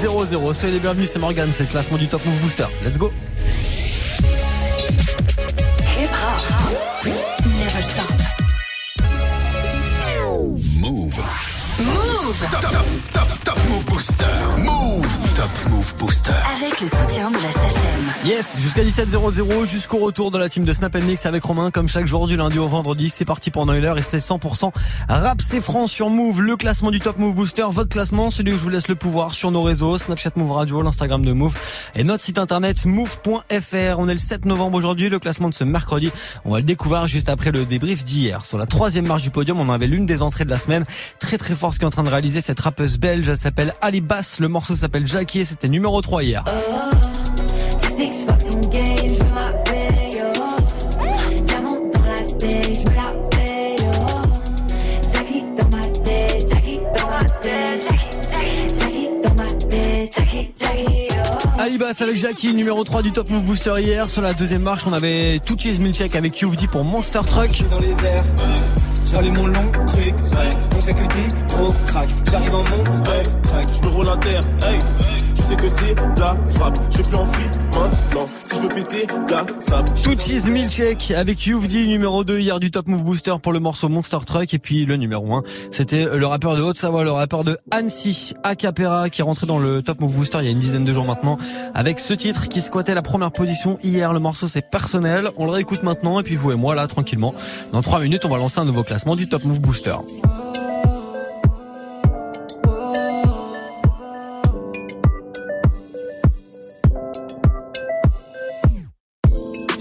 00. Soyez les bienvenus, c'est Morgan, c'est le classement du Top Move Booster. Let's go. Yes, jusqu'à 17h00, jusqu'au retour de la team de Snap Mix avec Romain, comme chaque jour du lundi au vendredi. C'est parti pendant une heure et c'est 100% rap, c'est France sur Move, le classement du Top Move Booster. Votre classement, celui où je vous laisse le pouvoir sur nos réseaux, Snapchat Move Radio, l'Instagram de Move et notre site internet move.fr. On est le 7 novembre aujourd'hui, le classement de ce mercredi. On va le découvrir juste après le débrief d'hier. Sur la troisième marche du podium, on avait l'une des entrées de la semaine. Très très fort ce qu'est en train de réaliser cette rappeuse belge. Elle s'appelle Ali Bass. Le morceau s'appelle Jackie c'était numéro 3 hier. Tu sais que je fuck ton game, je veux ma paye, oh. Diamant dans la tête, je me la paye, oh. Jackie dans ma tête, Jackie dans ma tête, Jackie, Jackie dans ma tête, Jackie, Jackie, oh. Alibas avec Jackie, numéro 3 du Top Move Booster hier. Sur la deuxième marche, on avait Tuchis Milchek avec Youvdi pour Monster Truck. dans les airs. J'allume mon long truc, ouais. On fait que des gros crack. J'arrive en monster truck. Je me roule à terre, hey. Sais que c'est la frappe. Je suis en free maintenant. Si je veux péter, la sable. Milchek avec Youvdi, numéro 2 hier du Top Move Booster pour le morceau Monster Truck. Et puis le numéro 1, c'était le rappeur de Haute-Savoie, le rappeur de Annecy, Acapera, qui est rentré dans le Top Move Booster il y a une dizaine de jours maintenant. Avec ce titre qui squattait la première position hier. Le morceau c'est personnel. On le réécoute maintenant. Et puis vous et moi là, tranquillement. Dans 3 minutes, on va lancer un nouveau classement du Top Move Booster.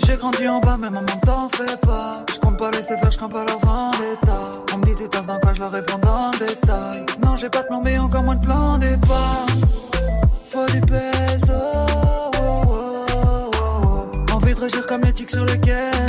J'ai grandi en bas, mais maman t'en fais pas. Je compte pas laisser faire, je crains pas leur vendetta. On me dit tu taffes dans quoi, je leur réponds dans le détail. Non, j'ai pas de plan, mais encore moins de plan départ. Faut du peso. oh, oh, oh, oh. Envie de réagir comme les tics sur le Kenzo.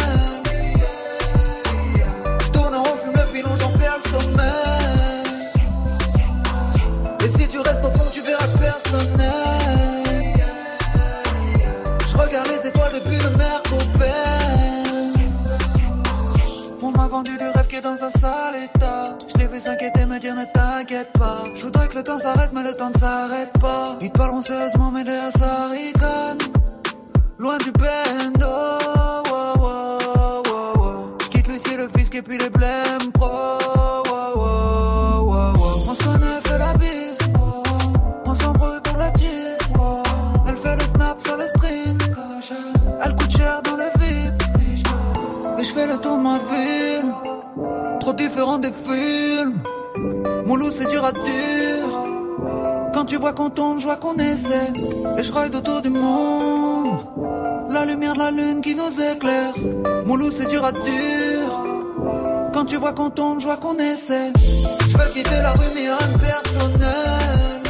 Je l'ai vu s'inquiéter, me dire ne t'inquiète pas. Je voudrais que le temps s'arrête, mais le temps ne s'arrête pas. Ils te parleront sérieusement, mais derrière ça ricane. Loin du bendo. oh, oh, oh, oh. Je quitte Lucie, le fisc et puis les blèmes pro. oh. On se connaît, fait la bise. On s'embrouille pour la tisse. Elle fait le snap sur les strings. Elle coûte cher dans les VIP. Et je fais le tour ma ville. Différent des films. Mon loup, c'est dur à dire. Quand tu vois qu'on tombe, je vois qu'on essaie. Et je ride autour du monde. La lumière de la lune qui nous éclaire. Mon loup, c'est dur à dire. Quand tu vois qu'on tombe, je vois qu'on essaie. Je veux quitter la rue, mais rien de personnel.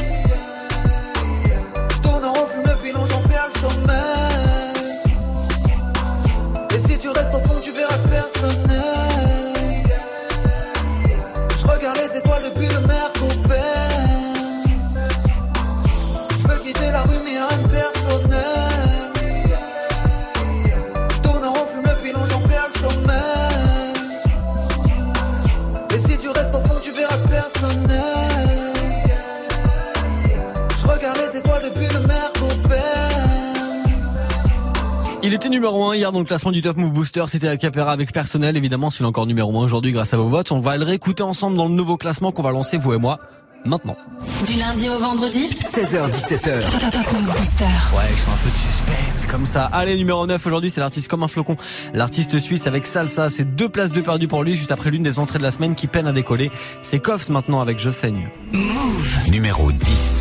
Je tourne en rond, fume le pilon, j'en perds le sommeil. Et si tu restes au fond, tu verras que numéro 1 hier dans le classement du Top Move Booster. C'était Acapera avec personnel. Évidemment, s'il est encore numéro 1 aujourd'hui grâce à vos votes. On va le réécouter ensemble dans le nouveau classement qu'on va lancer, vous et moi, maintenant. Du lundi au vendredi 16h17h. Top Top Move Booster. Ouais, je fais un peu de suspense comme ça. Allez, numéro 9 aujourd'hui, c'est l'artiste comme un flocon. L'artiste suisse avec Salsa, c'est deux places de perdu pour lui juste après l'une des entrées de la semaine qui peine à décoller. C'est Koffs maintenant avec Je saigne. Numéro 10.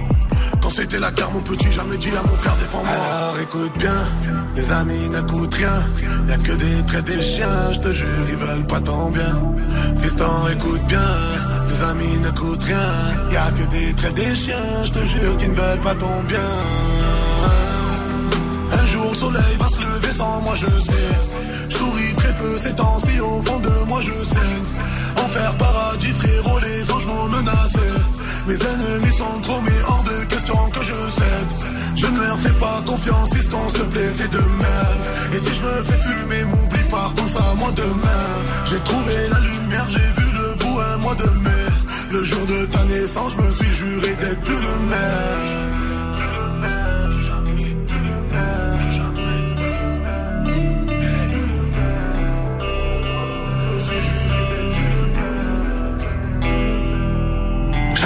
C'était la guerre, mon petit, jamais dit à mon frère défends-moi. Alors écoute bien, les amis n'écoutent rien. Y a que des traits des chiens, je te jure, ils veulent pas ton bien. Fiston, écoute bien, les amis n'écoutent rien. Y a que des traits des chiens, je te jure, qu'ils ne veulent pas ton bien. Un jour le soleil va se lever sans moi je sais Je souris très peu ces temps-ci au fond de moi je saigne Enfer paradis frérot les anges m'ont menacé Mes ennemis sont trop mais fais pas confiance si s'il te plaît fais de même. Et si je me fais fumer m'oublie pas pense à moi demain. J'ai trouvé la lumière j'ai vu le bout un mois de mai. Le jour de ta naissance je me suis juré d'être plus le même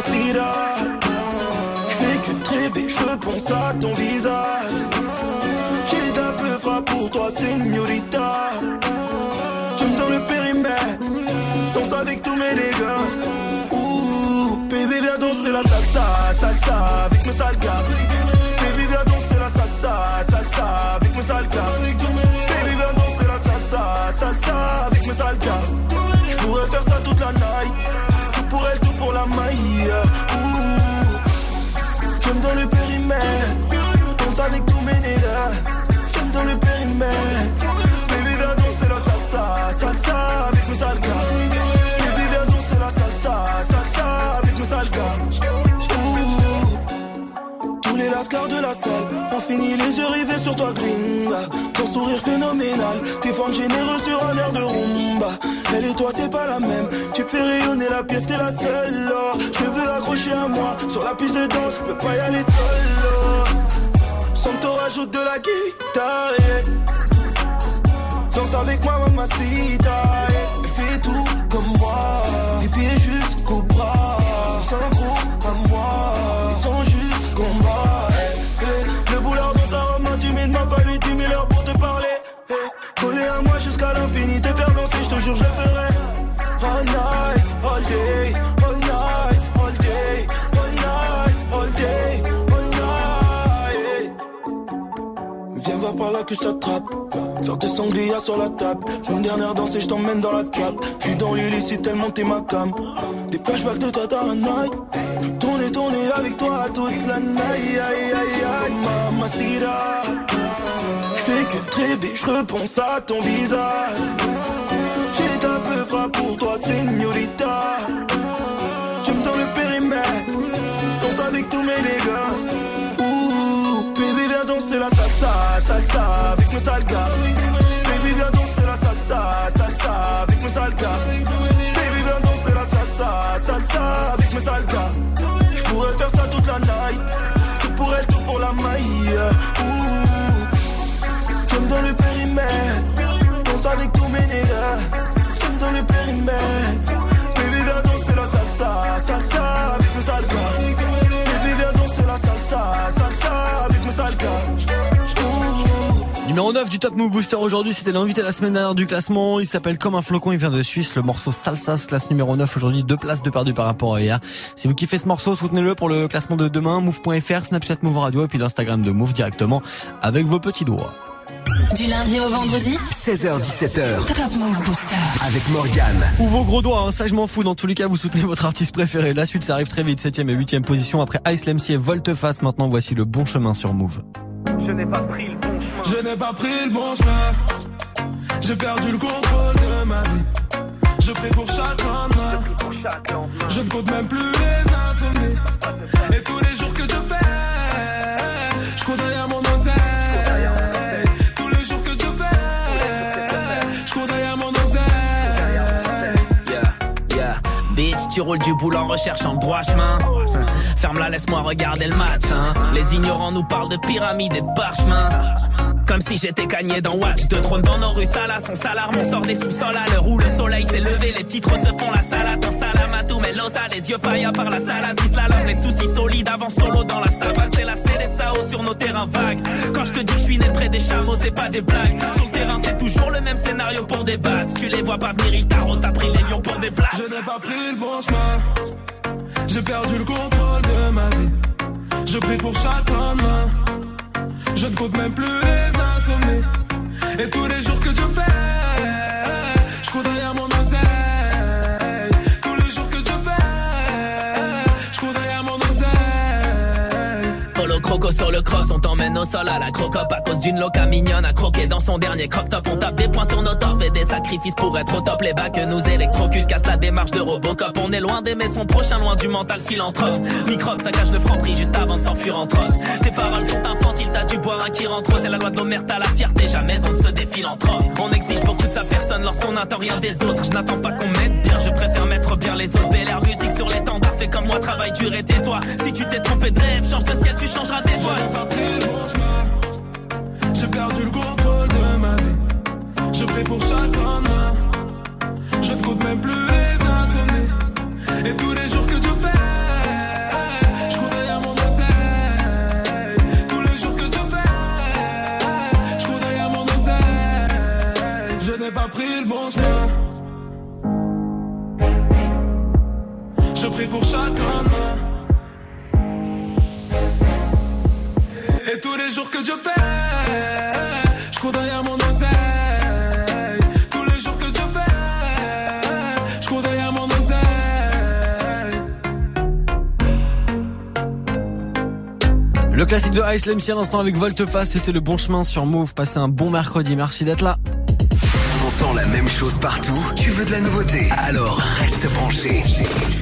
Mamacita Je fais que rêver, je pense à ton visage. J'ai d'un peu frappe pour toi, señorita Tu me donnes le périmètre Danse avec tous mes dégâts. Ouh, baby viens danser la salsa, salsa avec mes sales gars Baby viens danser la salsa, salsa avec mes sales gars Baby viens danser la salsa, salsa avec mes sales gars Je pourrais faire ça toute la night pour elle, tout pour la maille. Ouh, tu me donnes le périmètre. Danse avec tous mes nègres Tu me donnes le périmètre. Baby viens danser la salsa, salsa avec mes sales gars Baby viens danser la salsa, salsa avec mes tous les lascars de la salle ont fini les yeux rivés sur toi, gringa. Ton sourire phénoménal, tes formes généreuses sur un air de rumba. Elle et toi, c'est pas la même. Tu fais rayonner la pièce, t'es la seule. Je te veux accrocher à moi. Sur la piste de danse, je peux pas y aller seul. oh. Santo rajoute de la guitare. Danse avec moi, mamacita. yeah. Fais tout comme moi. Des pieds jusqu'au bras. Un gros à moi. Te jure, je ferai. All night, all day, all night, all day, all night, all day, all night. Viens voir par là que je t'attrape. Faire tes sangria sur la table. Je me dernière danser, je t'emmène dans la trap. Je suis dans l'illicite tellement t'es ma cam. Des flashbacks de toi dans la night. Tourner, tourner avec toi toute la night. Aïe, aïe, aïe, mamacita. Je fais que de rêver, je repense à ton visage pour toi, señorita. Tu me dans le périmètre, danse avec tous mes dégâts. Ouh, bébé, viens danser la salsa, salsa avec mes sales gars. Baby, viens danser la salsa, salsa avec mes sales gars. Baby, viens danser la salsa, salsa avec mes sales gars. J'pourrais faire ça toute la night, tout pour elle, tout pour la maille. Ouh, tu me dans le périmètre, danse avec tous mes dégâts. Salsa, salsa salsa, salsa. Numéro 9 du Top Move Booster aujourd'hui, c'était l'invité la semaine dernière du classement. Il s'appelle Comme un flocon, il vient de Suisse. Le morceau Salsas, classe numéro 9 aujourd'hui, deux places de perdu par rapport à hier. Si vous kiffez ce morceau, soutenez-le pour le classement de demain. Move.fr, Snapchat Move Radio et puis l'Instagram de Move directement avec vos petits doigts. Du lundi au vendredi, 16h17h Top Move Booster. avec Morgane. Ou vos gros doigts, hein, ça je m'en fous. Dans tous les cas, vous soutenez votre artiste préféré. La suite, ça arrive très vite. 7ème et 8ème position après Ice MC et Volteface. Maintenant, voici le bon chemin sur Move. Je n'ai pas pris le bon chemin. J'ai perdu le contrôle de ma vie. Je prie pour chaque lendemain. Je ne compte même plus les insomnies. Et tous les jours que je fais, je cours derrière mon oseille. Tu roules du boule en recherchant le droit chemin. Ferme-la, laisse-moi regarder le match. Hein. Les ignorants nous parlent de pyramide et de parchemin. Comme si j'étais cagné dans Watch. Deux trônes dans nos rues, Salas, on s'alarme, on sort des sous-sols à l'heure où le soleil s'est levé. Les titres se font la salade, un salamatou, les yeux faillis par la salade. Slalom, les soucis solides, avant solo dans la savane. C'est la CDSAO sur nos terrains vagues. Quand je te dis que je suis né près des chameaux, c'est pas des blagues. Sur le terrain, c'est toujours le même scénario pour débattre. Tu les vois pas venir, ils t'arrosent, t'as pris les lions pour des places. Je n'ai pas pris le bon chemin. J'ai perdu le contrôle de ma vie. Je prie pour chaque lendemain. Je ne compte même plus les insomnies. Et tous les jours que je fais, je cours derrière mon croco sur le cross, on t'emmène au sol à la crocop à cause d'une loca mignonne à croquer dans son dernier crop top. On tape des points sur nos torses, fait des sacrifices pour être au top. Les bacs que nous électrocutent, casse la démarche de Robocop. On est loin d'aimer son prochain, loin du mental philanthrope. Microbe, ça cache le franc prix juste avant de s'enfuir en trotte. Tes paroles sont infantiles, t'as dû boire un qui rentre. C'est la loi de l'omerta, la fierté, jamais on ne se défile en trop. On exige beaucoup de sa personne lorsqu'on n'attend rien des autres. Je n'attends pas qu'on m'aide bien, je préfère mettre bien les autres. Bel musique sur l'étendard, fais comme moi, travaille dur et tais-toi. Si tu t'es trompé de rêve, change de ciel, tu changeras Je n'ai pas pris le bon chemin. J'ai perdu le contrôle de ma vie. Je prie pour chaque lendemain. Je ne compte même plus les insomnies. Et tous les jours que je fais, je cours derrière mon oseille. Tous les jours que je fais, je cours derrière mon oseille. Je n'ai pas pris le bon chemin. Je prie pour chaque Et tous les jours que je fais, je cours derrière mon oseille. Tous les jours que je fais, je cours derrière mon oseille. Le classique de Ice MC à l'instant avec Volteface, c'était le bon chemin sur Move. Passez un bon mercredi, merci d'être là. T'entends la même chose partout Tu veux de la nouveauté? Alors reste branché.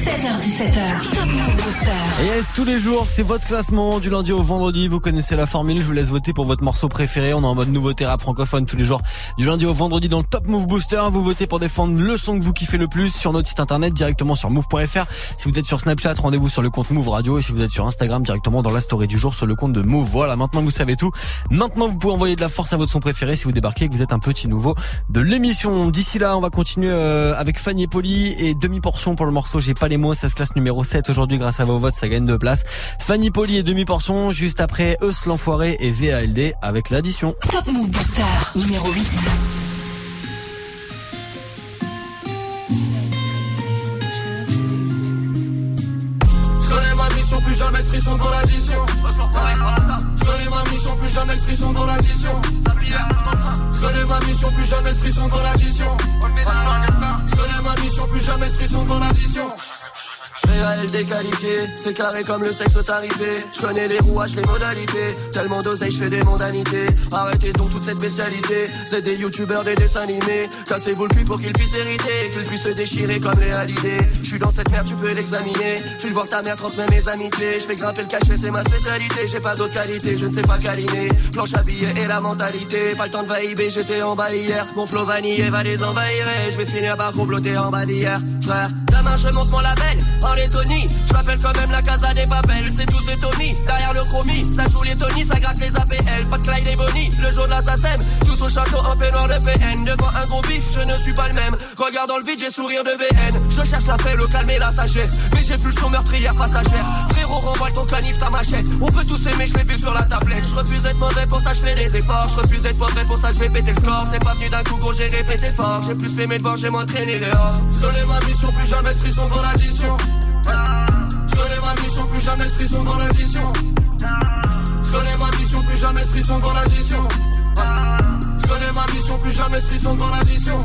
16h17h, Top Move Booster. Et yes, tous les jours, c'est votre classement du lundi au vendredi. Vous connaissez la formule. Je vous laisse voter pour votre morceau préféré. On est en mode nouveauté rap francophone tous les jours du lundi au vendredi dans Top Move Booster. Vous votez pour défendre le son que vous kiffez le plus sur notre site internet directement sur move.fr. Si vous êtes sur Snapchat, rendez-vous sur le compte Move Radio. Et si vous êtes sur Instagram, directement dans la story du jour sur le compte de Move. Voilà, maintenant vous savez tout. Maintenant, vous pouvez envoyer de la force à votre son préféré si vous débarquez et que vous êtes un petit nouveau de l'émission. D'ici là, on va continuer euh, avec Fanny et Poli et demi-portion pour le morceau J'ai pas les Ça se classe numéro 7 aujourd'hui grâce à vos votes. Ça gagne deux places. Fanny Poli et demi-portion juste après Eus l'enfoiré et VALD avec l'addition. Top Move Booster, numéro 8. Mission, plus jamais de frisson dans l'addition. Je connais ma mission, plus jamais de frisson dans l'addition. Je connais ma mission, plus jamais de frisson dans l'addition. Je connais ma mission, plus jamais de frisson dans l'addition. Réel déqualifié, c'est carré comme le sexe tarifé. Je connais les rouages, les modalités. Tellement d'oseille, je fais des mondanités. Arrêtez donc toute cette bestialité. C'est des youtubeurs, des dessins animés. Cassez-vous le cul pour qu'ils puissent hériter. Qu'ils puissent se déchirer comme les halidés. Je suis dans cette merde, tu peux l'examiner. File voir ta mère, transmets mes amitiés. Je fais grimper le cachet, c'est ma spécialité. J'ai pas d'autre qualité, je ne sais pas câliner. Planche à billets et la mentalité. Pas le temps de vaïber, j'étais en bas hier. Mon flow vanillé va les envahir. Je vais finir par comploter en bas d'hier. Frère, demain je monte mon label Je m'appelle quand même la casa des papels. C'est tous des Tommy, Ça joue les Tony, ça gratte les APL. Pas de Clyde et Bonnie, le jour de la SACEM. Tous au château en peignoir de PN. Devant un gros bif, je ne suis pas le même. Regarde dans le vide, j'ai sourire de BN. Je cherche la paix, le calme et la sagesse. Mais j'ai son meurtrière passagère. Frérot, renvoie ton canif, ta machette. On peut tous aimer, je l'ai vu sur la tablette. Je refuse d'être mauvais, pour ça je fais des efforts. Je refuse d'être mauvais, pour ça je vais péter score. C'est pas venu d'un coup, gros, j'ai répété fort. J'ai plus fait mes devoirs, j'ai m'entraîné dehors. Je ma mission, plus jamais de frisson dans l'addition. Connais ma mission, plus jamais de frisson dans l'addition. Je connais ma mission, plus jamais de frisson dans l'addition. Je connais ma mission, plus jamais de frisson dans l'addition.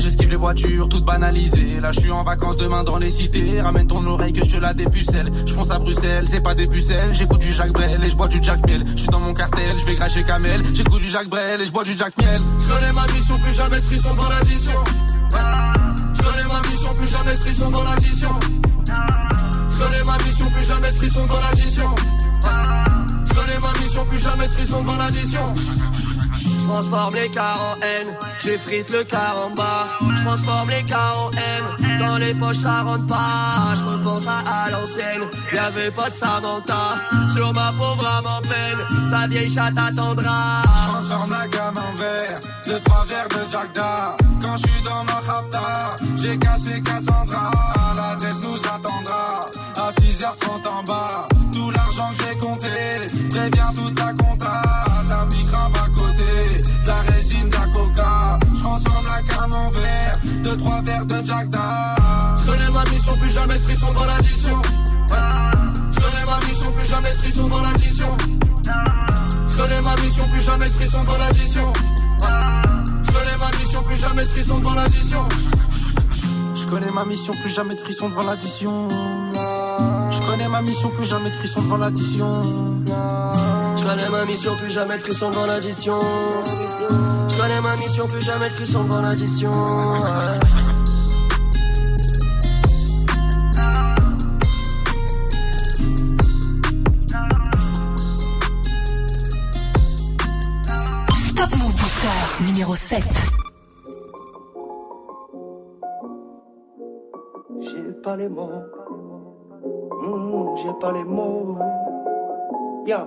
J'esquive les voitures toutes banalisées. Là, je suis en vacances demain dans les cités. Ramène ton oreille que je la dépucelle. Je fonce à Bruxelles, c'est pas des pucelles. J'écoute du Jacques Brel et je bois du Jack Miel. Je suis dans mon cartel, je vais cracher Kamel. J'écoute du Jacques Brel et je bois du Jack Miel. Je connais ma mission, plus jamais de frisson dans l'addition. Je connais ma mission, plus jamais de frisson dans l'addition. Je connais ma mission, plus jamais de frisson dans l'addition. Je ma mission, plus jamais de frisson dans l'addition. Je transforme les cars en haine, j'effrite le car en bar. Je transforme les cars en haine, dans les poches ça rentre pas. Je repense à, à l'ancienne, y'avait pas de Samantha. Sur ma pauvre âme en peine, sa vieille chatte attendra. Je transforme la gamme en verre, deux trois verres de Jack. Quand je suis dans ma rapta, j'ai cassé Cassandra. De. Je connais ma mission, plus jamais de frisson dans l'addition. Je connais ma mission, plus jamais de frisson dans l'addition. Je connais ma mission, plus jamais de frisson dans l'addition. Je connais ma mission, plus jamais de frisson devant l'addition. Je connais ma mission, plus jamais frisson devant l'addition. Je connais ma mission, plus jamais de devant l'addition. Je connais ma mission, plus jamais de frisson devant l'addition. Je connais ma mission, plus jamais de frisson devant l'addition. Ouais. Top Move Booster numéro 7. J'ai pas les mots. Hmm, j'ai pas les mots. Yeah.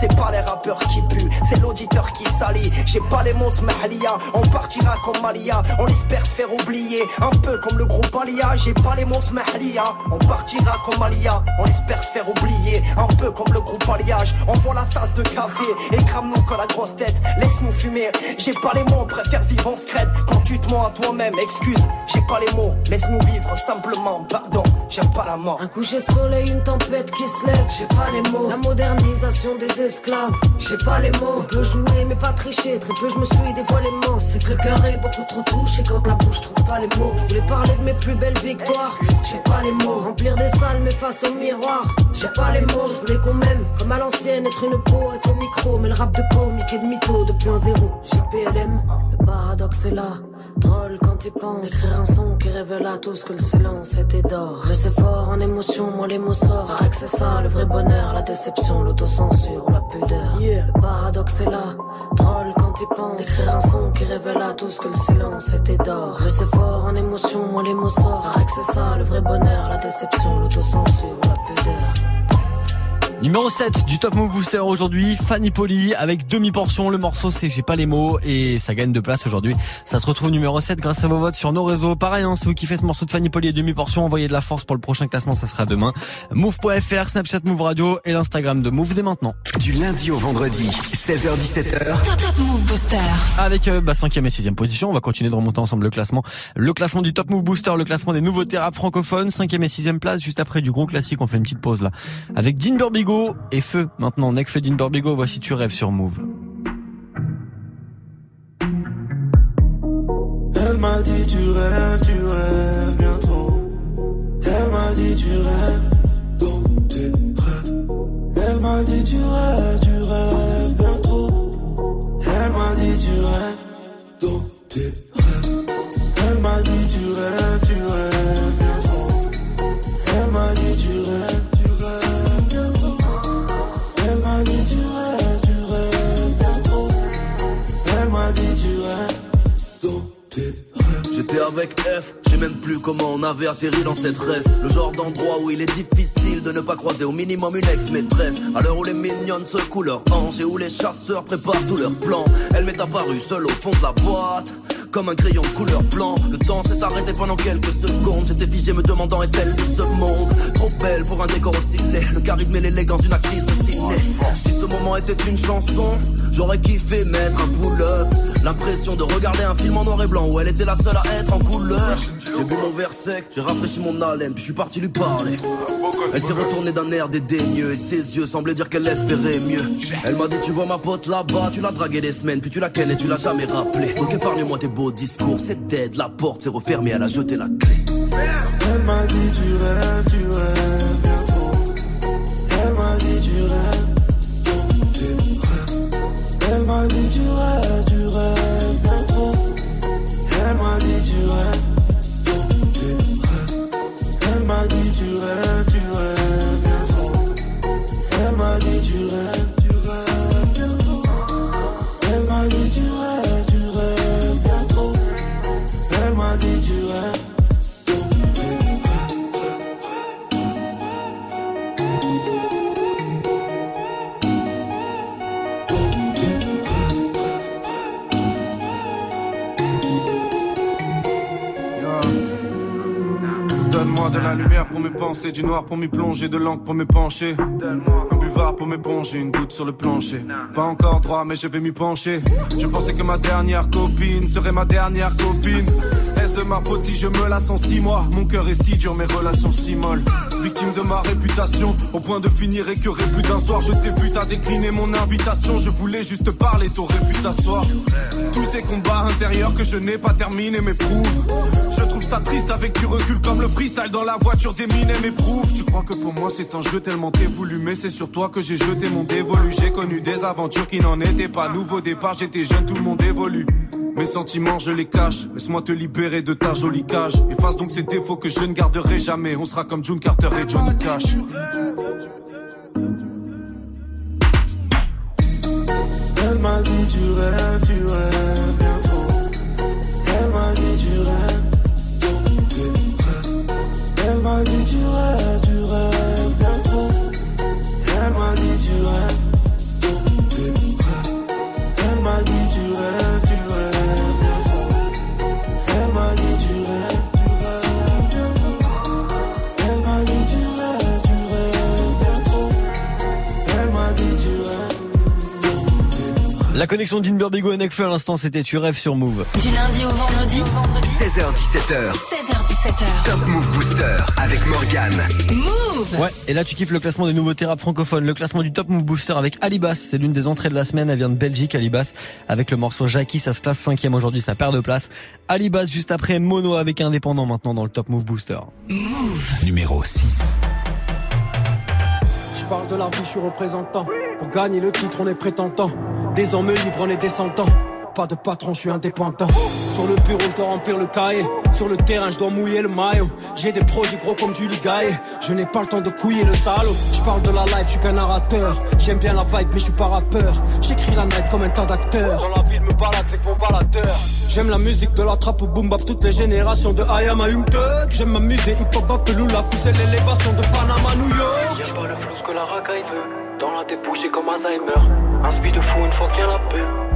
C'est pas les rappeurs qui puent, c'est l'auditeur qui salit. J'ai pas les mots smahlia, on partira comme Malia. On espère se faire oublier, un peu comme le groupe Alia. J'ai pas les mots smahlia, on partira comme Malia. On espère se faire oublier, un peu comme le groupe Alliage. On voit la tasse de café et crame-nous comme la grosse tête. Laisse-nous fumer, j'ai pas les mots, on préfère vivons scred quand tu te mens à toi-même. Excuse, j'ai pas les mots, laisse-nous vivre simplement. Pardon, j'aime pas la mort. Un coucher de soleil, une tempête qui se lève, j'ai pas les mots. La modernisation des esclaves, j'ai pas les mots. On peut jouer mais pas tricher, très peu je me suis dévoilé mens. C'est que le cœur est beaucoup trop touché quand la bouche trouve pas les mots. Je voulais parler de mes plus belles victoires, j'ai pas les mots. Remplir des salles mais face au miroir, j'ai pas les mots. Je voulais qu'on m'aime, comme à l'ancienne, être une peau, être au micro. Mais le rap de comique et de mytho 2.0, JPLM, le paradoxe est là. Drôle quand il pense. Écrire un son qui révèle à tous que le silence était d'or Je sais fort en émotion, moi les mots sortent. Que c'est ça le vrai bonheur, la déception, l'autocensure la pudeur. Le paradoxe est là, drôle quand il pense. Écrire un son qui révèle à tous que le silence était d'or Je sais fort en émotion, moi les mots sortent. Que c'est ça le vrai bonheur, la déception, l'autocensure la pudeur Numéro 7 du Top Move Booster aujourd'hui, Fanny Poli avec demi-portion. Le morceau c'est J'ai pas les mots et ça gagne de place aujourd'hui. Ça se retrouve numéro 7 grâce à vos votes sur nos réseaux. Pareil, hein, si vous kiffez ce morceau de Fanny Poli et demi-portion, envoyez de la force pour le prochain classement, ça sera demain. Move.fr, Snapchat Move Radio et l'Instagram de Move dès maintenant. Du lundi au vendredi, 16h17h. Top, Top Move Booster. Avec euh, bah, 5ème et 6ème position, on va continuer de remonter ensemble le classement. Le classement du Top Move Booster, le classement des nouveautés rap francophones, 5ème et 6ème place, juste après du gros classique, on fait une petite pause là. Avec Dean Et Feu maintenant, Necfeu Dean Burbigo, voici Tu rêves sur Move. Elle m'a dit tu rêves, tu rêves bien trop. Elle m'a dit tu rêves dans tes rêves. Elle m'a dit tu rêves, tu rêves bien trop. Elle m'a dit tu rêves dans tes rêves. Elle m'a dit tu rêves J'étais avec F, j'ai même plus comment on avait atterri dans cette reste. Le genre d'endroit où il est difficile de ne pas croiser au minimum une ex-maîtresse. À l'heure où les mignonnes secouent leurs hanches et où les chasseurs préparent tous leurs plans. Elle m'est apparue seule au fond de la boîte. Comme un crayon couleur blanc Le temps s'est arrêté pendant quelques secondes J'étais figé me demandant est-elle de ce monde Trop belle pour un décor aussi laid Le charisme et l'élégance d'une actrice de ciné Si ce moment était une chanson J'aurais kiffé mettre un pull-up L'impression de regarder un film en noir et blanc Où elle était la seule à être en couleur J'ai bu mon verre sec, j'ai rafraîchi mon haleine Puis je suis parti lui parler. Elle s'est retournée d'un air dédaigneux Et ses yeux semblaient dire qu'elle espérait mieux. Elle m'a dit tu vois ma pote là-bas Tu l'as dragué des semaines Puis tu la kennes et tu l'as jamais rappelé Donc épargne-moi tes beaux discours C'est dead, la porte s'est refermée Elle a jeté la clé. Elle m'a dit tu rêves, tu rêves pensées, du noir pour m'y plonger, de l'encre pour me pencher. Un buvard pour m'éponger, une goutte sur le plancher. Pas encore droit, mais je vais m'y pencher. Je pensais que ma dernière copine serait ma dernière copine. De ma faute je me lasse en six mois Mon cœur est si dur, mes relations si molles. Victime de ma réputation, au point de finir écœuré plus d'un soir. Je t'ai vu, t'as décliné mon invitation. Je voulais juste parler, t'aurais pu t'asseoir. Tous ces combats intérieurs que je n'ai pas terminés m'éprouvent. Je trouve ça triste avec du recul comme le freestyle dans la voiture des mines m'éprouve. Tu crois que pour moi c'est un jeu tellement t'es mais c'est sur toi que j'ai jeté mon dévolu. J'ai connu des aventures qui n'en étaient pas. Nouveau départ, j'étais jeune, tout le monde évolue. Mes sentiments, je les cache. Laisse-moi te libérer de ta jolie cage. Efface donc ces défauts que je ne garderai jamais. On sera comme June Carter et Johnny Cash. Elle m'a dit tu rêves, tu rêves bien. Elle m'a dit tu rêves dit tu rêves La connexion d'Inber Bigo et Nekfeu à l'instant, c'était Tu rêves sur Move. Du lundi au vendredi. 16h17h. 16h17h. Top Move Booster avec Morgan. Move. Ouais, et là tu kiffes le classement des nouveautés rap francophones, le classement du Top Move Booster avec Alibas, c'est l'une des entrées de la semaine, elle vient de Belgique, Alibas, avec le morceau Jackie, ça se classe cinquième aujourd'hui, ça perd de place. Alibas juste après Mono avec Indépendant maintenant dans le Top Move Booster. Move. Numéro 6. Je parle de la vie, je suis représentant. Pour gagner le titre, on est prétentant. Des hommes libres, on est descendants. Pas de patron, je suis indépendant. Sur le bureau, je dois remplir le cahier. Sur le terrain, je dois mouiller le maillot. J'ai des projets gros comme Julie Gaillet. Je n'ai pas le temps de couiller le salaud. Je parle de la life, je suis qu'un narrateur. J'aime bien la vibe, mais je suis pas rappeur. J'écris la night comme un tas d'acteurs. Dans la ville, me balade avec mon baladeur. J'aime la musique de la trappe au boom bap, toutes les générations de I am a Young Thug. J'aime m'amuser, hip hop, Pelula, pousser l'élévation de Panama, New York. J'aime pas le flou que la racaille veut. Dans la dépouille, j'ai comme Alzheimer. Un speed de fou une fois qu'il y a la paix.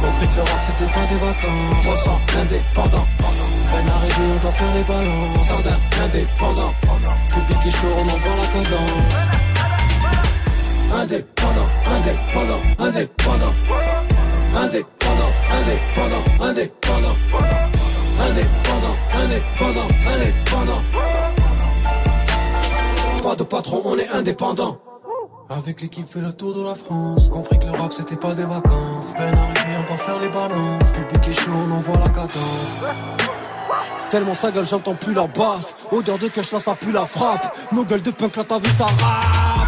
Compris que l'Europe, c'était pas des vacances. On sent indépendant. Peine arrivée, on doit faire les balances. Sardin, indépendant. Public est chaud, on envoie la cadence. Indépendant, indépendant, indépendant. Indépendant, indépendant, indépendant. Indépendant, indépendant, indépendant. Pas de patron, on est indépendant. Avec l'équipe fait le tour de la France. Compris que le rap c'était pas des vacances. Peine arrivée on va faire les balances. Public est chaud on envoie la cadence. Tellement sa gueule j'entends plus la basse. Odeur de cash là ça pue la frappe. Nos gueules de punk là t'as vu ça rap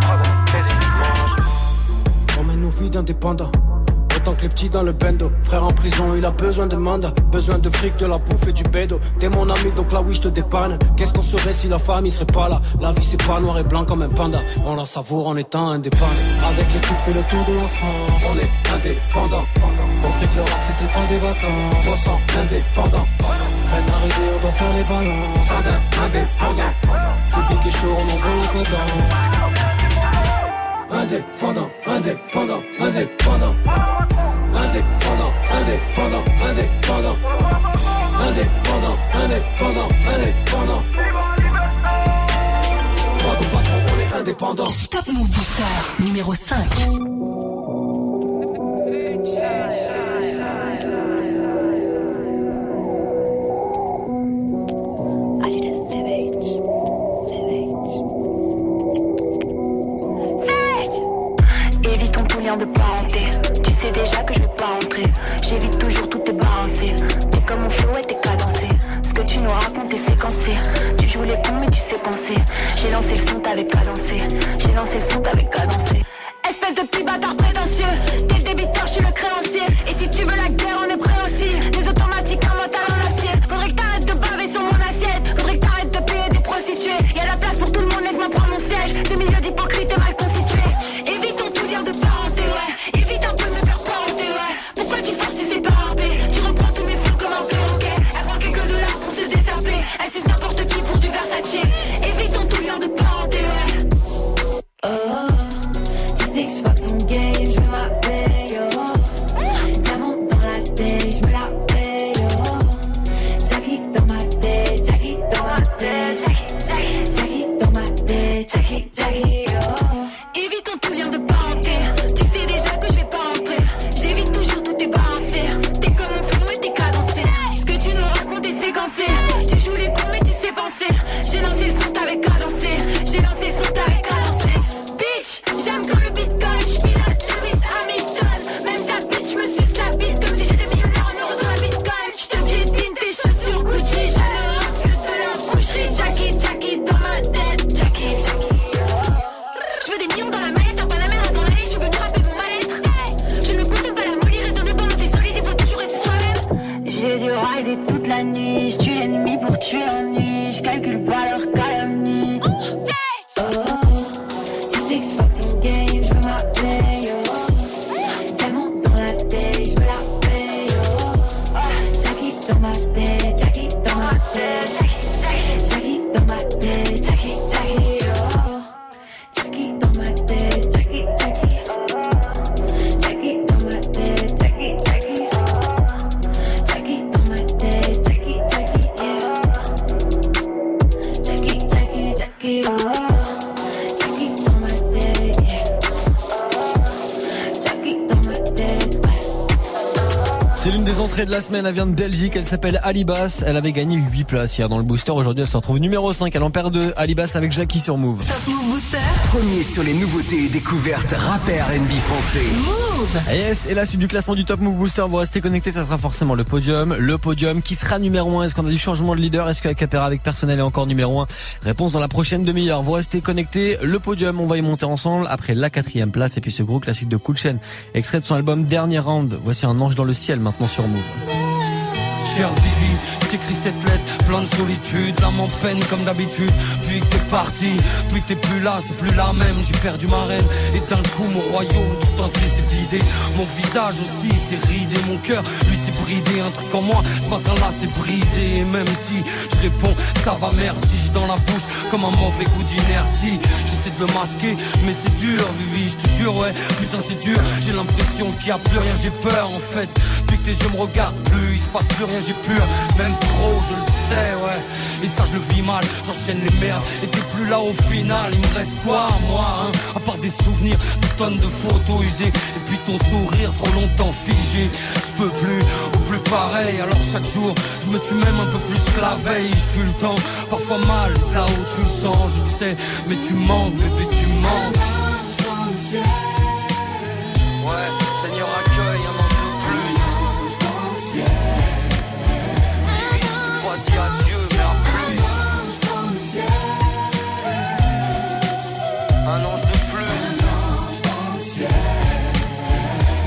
d'indépendants. Autant que les petits dans le bendo. Frère en prison, il a besoin de mandat. Besoin de fric, de la bouffe et du bédo. T'es mon ami, donc là oui, je te dépanne. Qu'est-ce qu'on serait si la famille serait pas là? La vie, c'est pas noir et blanc comme un panda. On la savoure en étant indépendant. Avec l'équipe, fait le tour de la France. On est indépendant. Compris que l'Europe, c'était pas des vacances. On sent indépendant. Peine arrivée, on doit faire les balances. Indépendant. Public est chaud, on envoie. Indépendant, indépendant, indépendant. Indépendant, indépendant, indépendant. Indépendant, indépendant, indépendant. Pas on est indépendant. Top Move Booster numéro 5. J'ai tu sais que je fuck ton game, je veux ma la semaine, elle vient de Belgique, elle s'appelle Alibas, elle avait gagné 8 places hier dans le booster, aujourd'hui elle se retrouve numéro 5, elle en perd 2, Alibas avec Jackie sur Move. Premier sur les nouveautés et découvertes rappeurs NB français. Move. Yes, et la suite du classement du Top Move Booster, vous restez connectés, ça sera forcément le podium. Le podium qui sera numéro 1. Est-ce qu'on a du changement de leader? Est-ce que Acapera avec personnel est encore numéro 1 Réponse dans la prochaine demi-heure. Vous restez connectés. Le podium, on va y monter ensemble après la quatrième place et puis ce gros classique de Cool Chain, extrait de son album Dernier Round. Voici un ange dans le ciel maintenant sur Move. Cher Vivi, je t'écris cette lettre, plein de solitude, l'âme en peine comme d'habitude. Puis que t'es parti, puis que t'es plus là, c'est plus la même. J'ai perdu ma reine, et d'un coup mon royaume tout entier s'est vidé. Mon visage aussi s'est ridé, mon cœur lui s'est bridé. Un truc en moi, ce matin-là c'est brisé. Et même si je réponds, ça va merci, j'ai dans la bouche comme un mauvais goût d'inertie. J'essaie de le masquer, mais c'est dur, Vivi, je te jure, ouais. Putain, c'est dur, j'ai l'impression qu'il y a plus rien, j'ai peur en fait. Tes yeux me regardent plus, il se passe plus rien, j'ai plus même trop, je le sais, ouais. Et ça, je le vis mal, j'enchaîne les merdes. Et t'es plus là au final, il me reste quoi, moi, hein? À part des souvenirs, des tonnes de photos usées. Et puis ton sourire trop longtemps figé. Je peux plus, ou plus pareil. Alors chaque jour, je me tue même un peu plus que la veille. Je tue le temps, parfois mal, là où tu le sens, je le sais. Mais tu manques, bébé, tu manques. Ouais, Seigneur, Te crois, je dis adieu, mais à plus. Un ange de.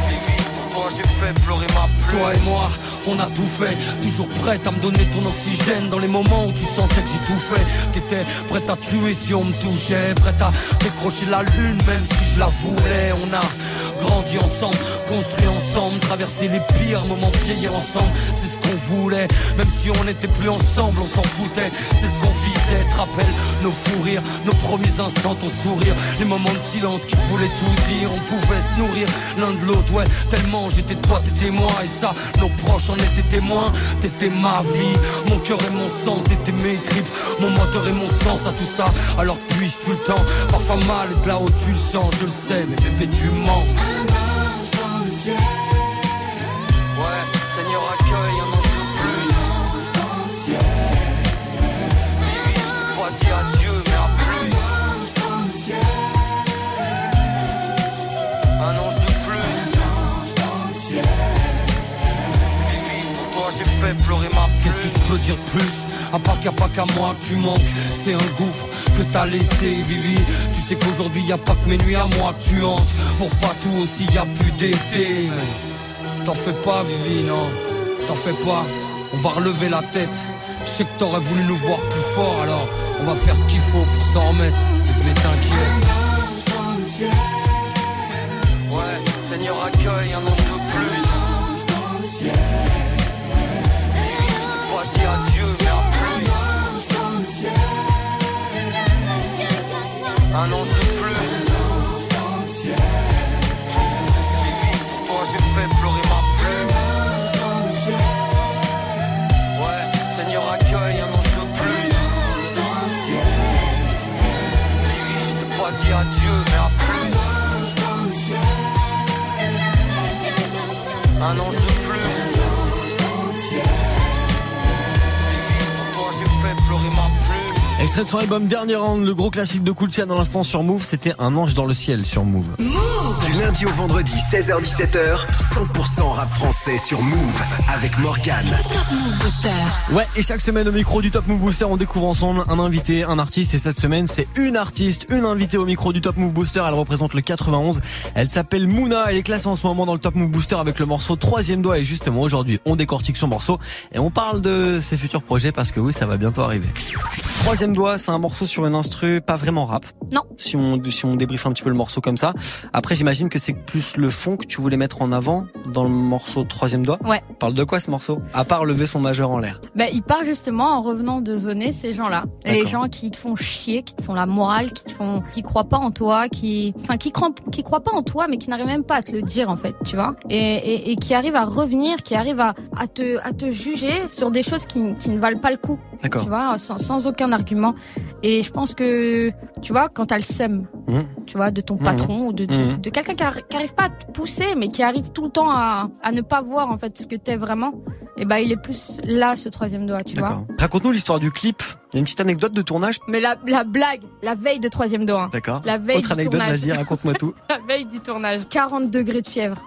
Divine, pour toi, j'ai fait pleurer ma pluie. Toi et moi, on a tout fait. Toujours prête à me donner ton oxygène dans les moments où tu sentais que j'ai tout fait. T'étais prête à tuer si on me touchait. Prête à décrocher la lune, même si je la voulais. On a grandi ensemble, construit ensemble, traversé les pires moments, vieillir ensemble. Voulait, même si on n'était plus ensemble, on s'en foutait. C'est ce qu'on visait, te rappelles nos fous rires, nos premiers instants, ton sourire, les moments de silence qui voulaient tout dire. On pouvait se nourrir l'un de l'autre, ouais, tellement j'étais toi, t'étais moi, et ça, nos proches en étaient témoins. T'étais ma vie, mon cœur et mon sang, t'étais mes tripes, mon moteur et mon sens à tout ça. Alors puis-je tout le temps, parfois mal, et de là où tu le sens, je le sais, mais bébé, tu mens. Je peux dire plus. À part qu'il n'y a pas qu'à moi que tu manques. C'est un gouffre que t'as laissé Vivi. Tu sais qu'aujourd'hui y a pas que mes nuits à moi que tu hantes Pour pas tout aussi y a plus d'été. T'en fais pas Vivi non. T'en fais pas. On va relever la tête. Je sais que t'aurais voulu nous voir plus fort Alors. On va faire ce qu'il faut pour s'en remettre. Bébé t'inquiète. Ouais Seigneur accueille un ange de plus Je dis adieu, mais à plus. Un ange de plus. Vivi, pour toi j'ai fait pleurer ma plume. Ouais, Seigneur accueille un ange de plus. Vivi, je pas dit à plus. Un ange de fait pleurer ma. Extrait de son album Dernier Round, le gros classique de Chain dans l'instant sur Move, c'était un ange dans le ciel sur Move. Du lundi au vendredi, 16h-17h, 100% rap français sur Move avec Morgane. Top Move Booster. Ouais, et chaque semaine au micro du Top Move Booster, on découvre ensemble un invité, un artiste. Et cette semaine, c'est une artiste, une invitée au micro du Top Move Booster. Elle représente le 91. Elle s'appelle Mouna. Elle est classée en ce moment dans le Top Move Booster avec le morceau Troisième Doigt. Et justement, aujourd'hui, on décortique son morceau et on parle de ses futurs projets parce que oui, ça va bientôt arriver. Troisième Troisième doigt, c'est un morceau sur une instru pas vraiment rap. Non. Si on, si on débriefe un petit peu le morceau comme ça. Après, j'imagine que c'est plus le fond que tu voulais mettre en avant dans le morceau Troisième doigt. Ouais. Parle de quoi ce morceau? À part lever son majeur en l'air. Ben, il part justement en revenant de zoner ces gens-là. Les gens qui te font chier, qui te font la morale, qui te font, qui croient pas en toi, qui, enfin, qui croient, qui croient pas en toi, mais qui n'arrivent même pas à te le dire, en fait, tu vois. Et, et, et qui arrivent à revenir, qui arrivent à, à te, à te juger sur des choses qui, qui ne valent pas le coup. D'accord. Tu vois, sans, sans aucun argument. Et je pense que, tu vois, quand t'as le seum, Mmh. tu vois, de ton Mhm. patron ou de, de, de quelqu'un qui, qui arrive pas à te pousser, mais qui arrive tout le temps à, à ne pas voir en fait ce que t'es vraiment. Et ben il est plus là ce troisième doigt, tu vois. Raconte-nous l'histoire du clip. Il y a une petite anecdote de tournage. Mais la, la blague, la veille de troisième doigt. D'accord. La veille Autre du anecdote, tournage. vas-y, raconte-moi tout. La veille du tournage. 40 degrés de fièvre.